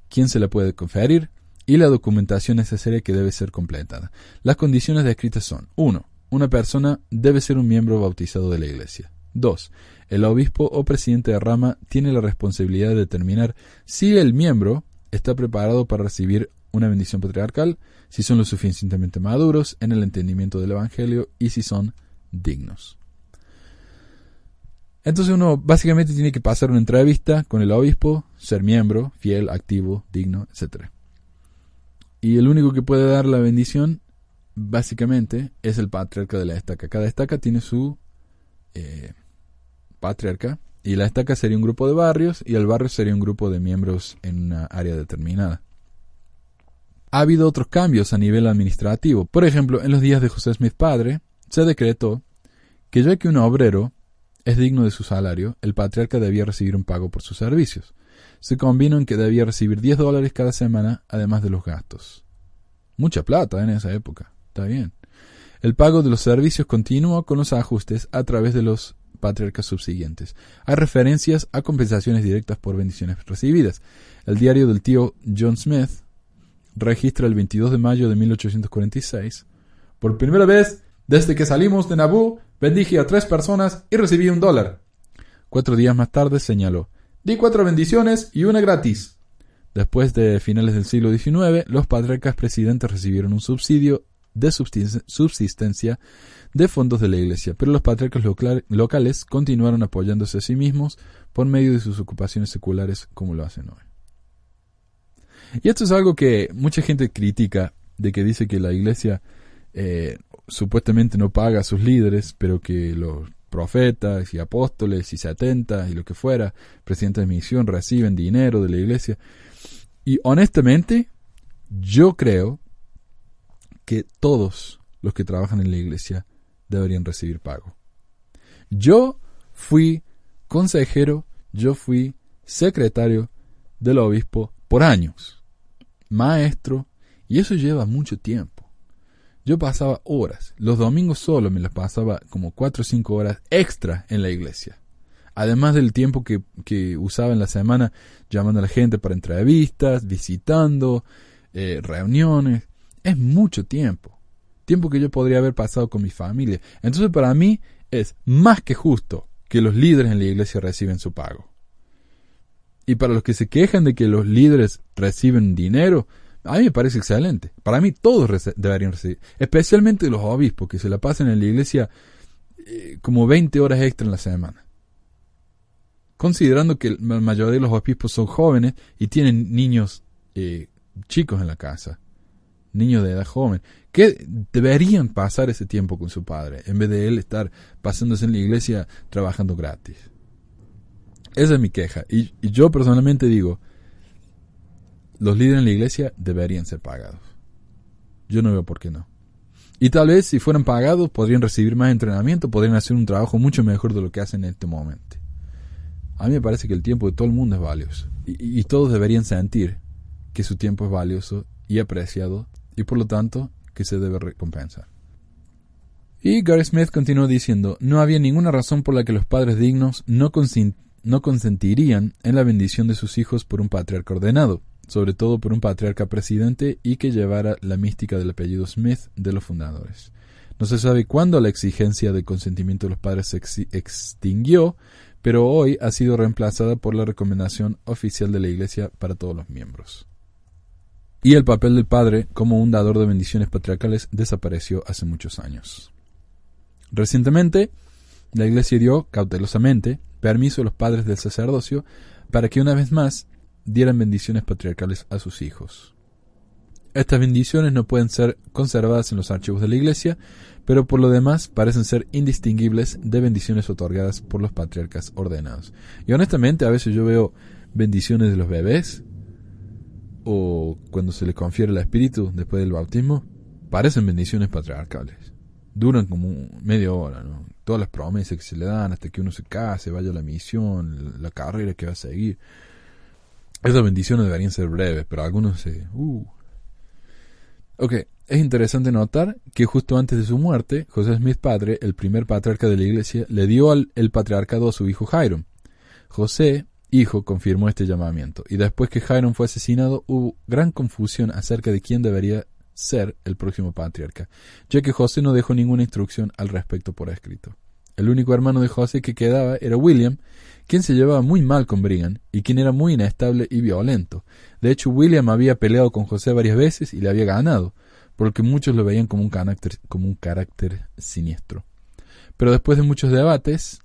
quién se la puede conferir y la documentación necesaria que debe ser completada. Las condiciones descritas son 1. Una persona debe ser un miembro bautizado de la iglesia. 2. El obispo o presidente de rama tiene la responsabilidad de determinar si el miembro está preparado para recibir una bendición patriarcal, si son lo suficientemente maduros en el entendimiento del Evangelio y si son dignos. Entonces uno básicamente tiene que pasar una entrevista con el obispo, ser miembro, fiel, activo, digno, etc. Y el único que puede dar la bendición, básicamente, es el patriarca de la estaca. Cada estaca tiene su eh, patriarca y la estaca sería un grupo de barrios y el barrio sería un grupo de miembros en una área determinada ha habido otros cambios a nivel administrativo. Por ejemplo, en los días de José Smith padre, se decretó que ya que un obrero es digno de su salario, el patriarca debía recibir un pago por sus servicios. Se convino en que debía recibir 10 dólares cada semana, además de los gastos. Mucha plata en esa época. Está bien. El pago de los servicios continuó con los ajustes a través de los patriarcas subsiguientes. Hay referencias a compensaciones directas por bendiciones recibidas. El diario del tío John Smith registra el 22 de mayo de 1846. Por primera vez, desde que salimos de Nabú, bendije a tres personas y recibí un dólar. Cuatro días más tarde señaló, di cuatro bendiciones y una gratis. Después de finales del siglo XIX, los patriarcas presidentes recibieron un subsidio de subsistencia de fondos de la Iglesia, pero los patriarcas locales continuaron apoyándose a sí mismos por medio de sus ocupaciones seculares como lo hacen hoy. Y esto es algo que mucha gente critica, de que dice que la Iglesia eh, supuestamente no paga a sus líderes, pero que los profetas y apóstoles y setentas y lo que fuera, presidentes de misión, reciben dinero de la Iglesia. Y honestamente, yo creo que todos los que trabajan en la iglesia deberían recibir pago. Yo fui consejero, yo fui secretario del obispo por años, maestro, y eso lleva mucho tiempo. Yo pasaba horas, los domingos solo me las pasaba como cuatro o cinco horas extra en la iglesia. Además del tiempo que, que usaba en la semana llamando a la gente para entrevistas, visitando, eh, reuniones. Es mucho tiempo. Tiempo que yo podría haber pasado con mi familia. Entonces para mí es más que justo que los líderes en la iglesia reciben su pago. Y para los que se quejan de que los líderes reciben dinero, a mí me parece excelente. Para mí todos deberían recibir. Especialmente los obispos que se la pasan en la iglesia eh, como 20 horas extra en la semana. Considerando que la mayoría de los obispos son jóvenes y tienen niños eh, chicos en la casa niños de edad joven, que deberían pasar ese tiempo con su padre, en vez de él estar pasándose en la iglesia trabajando gratis. Esa es mi queja. Y, yo personalmente digo, los líderes en la iglesia deberían ser pagados. Yo no veo por qué no. Y tal vez si fueran pagados podrían recibir más entrenamiento, podrían hacer un trabajo mucho mejor de lo que hacen en este momento. A mí me parece que el tiempo de todo el mundo es valioso. y todos deberían sentir que su tiempo es valioso y apreciado y por lo tanto que se debe recompensar. Y Gary Smith continuó diciendo, no había ninguna razón por la que los padres dignos no, no consentirían en la bendición de sus hijos por un patriarca ordenado, sobre todo por un patriarca presidente y que llevara la mística del apellido Smith de los fundadores. No se sabe cuándo la exigencia de consentimiento de los padres se extinguió, pero hoy ha sido reemplazada por la recomendación oficial de la Iglesia para todos los miembros y el papel del padre como un dador de bendiciones patriarcales desapareció hace muchos años. Recientemente, la Iglesia dio cautelosamente permiso a los padres del sacerdocio para que una vez más dieran bendiciones patriarcales a sus hijos. Estas bendiciones no pueden ser conservadas en los archivos de la Iglesia, pero por lo demás parecen ser indistinguibles de bendiciones otorgadas por los patriarcas ordenados. Y honestamente a veces yo veo bendiciones de los bebés o cuando se le confiere el Espíritu después del bautismo, parecen bendiciones patriarcales. Duran como media hora, ¿no? Todas las promesas que se le dan hasta que uno se case, vaya a la misión, la carrera que va a seguir. Esas bendiciones deberían ser breves, pero algunos se... Uh. Ok, es interesante notar que justo antes de su muerte, José Smith padre, el primer patriarca de la iglesia, le dio el patriarcado a su hijo Jairo. José hijo confirmó este llamamiento, y después que Jairo fue asesinado hubo gran confusión acerca de quién debería ser el próximo patriarca, ya que José no dejó ninguna instrucción al respecto por escrito. El único hermano de José que quedaba era William, quien se llevaba muy mal con Brigham y quien era muy inestable y violento. De hecho, William había peleado con José varias veces y le había ganado, porque muchos lo veían como un carácter, como un carácter siniestro. Pero después de muchos debates,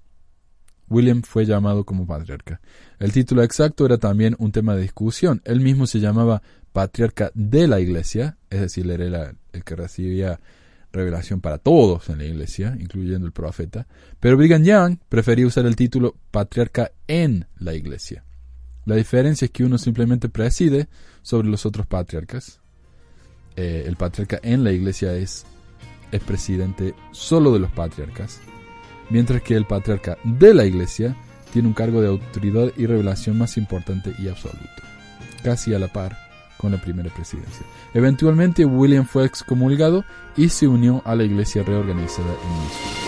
William fue llamado como patriarca. El título exacto era también un tema de discusión. Él mismo se llamaba patriarca de la iglesia, es decir, era el que recibía revelación para todos en la iglesia, incluyendo el profeta. Pero Brigham Young prefería usar el título patriarca en la iglesia. La diferencia es que uno simplemente preside sobre los otros patriarcas. Eh, el patriarca en la iglesia es, es presidente solo de los patriarcas mientras que el patriarca de la iglesia tiene un cargo de autoridad y revelación más importante y absoluto, casi a la par con la primera presidencia. Eventualmente William fue excomulgado y se unió a la iglesia reorganizada en Missouri.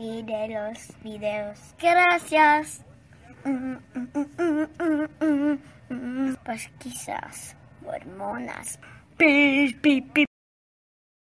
y de los videos. Gracias. Pues quizás hormonas.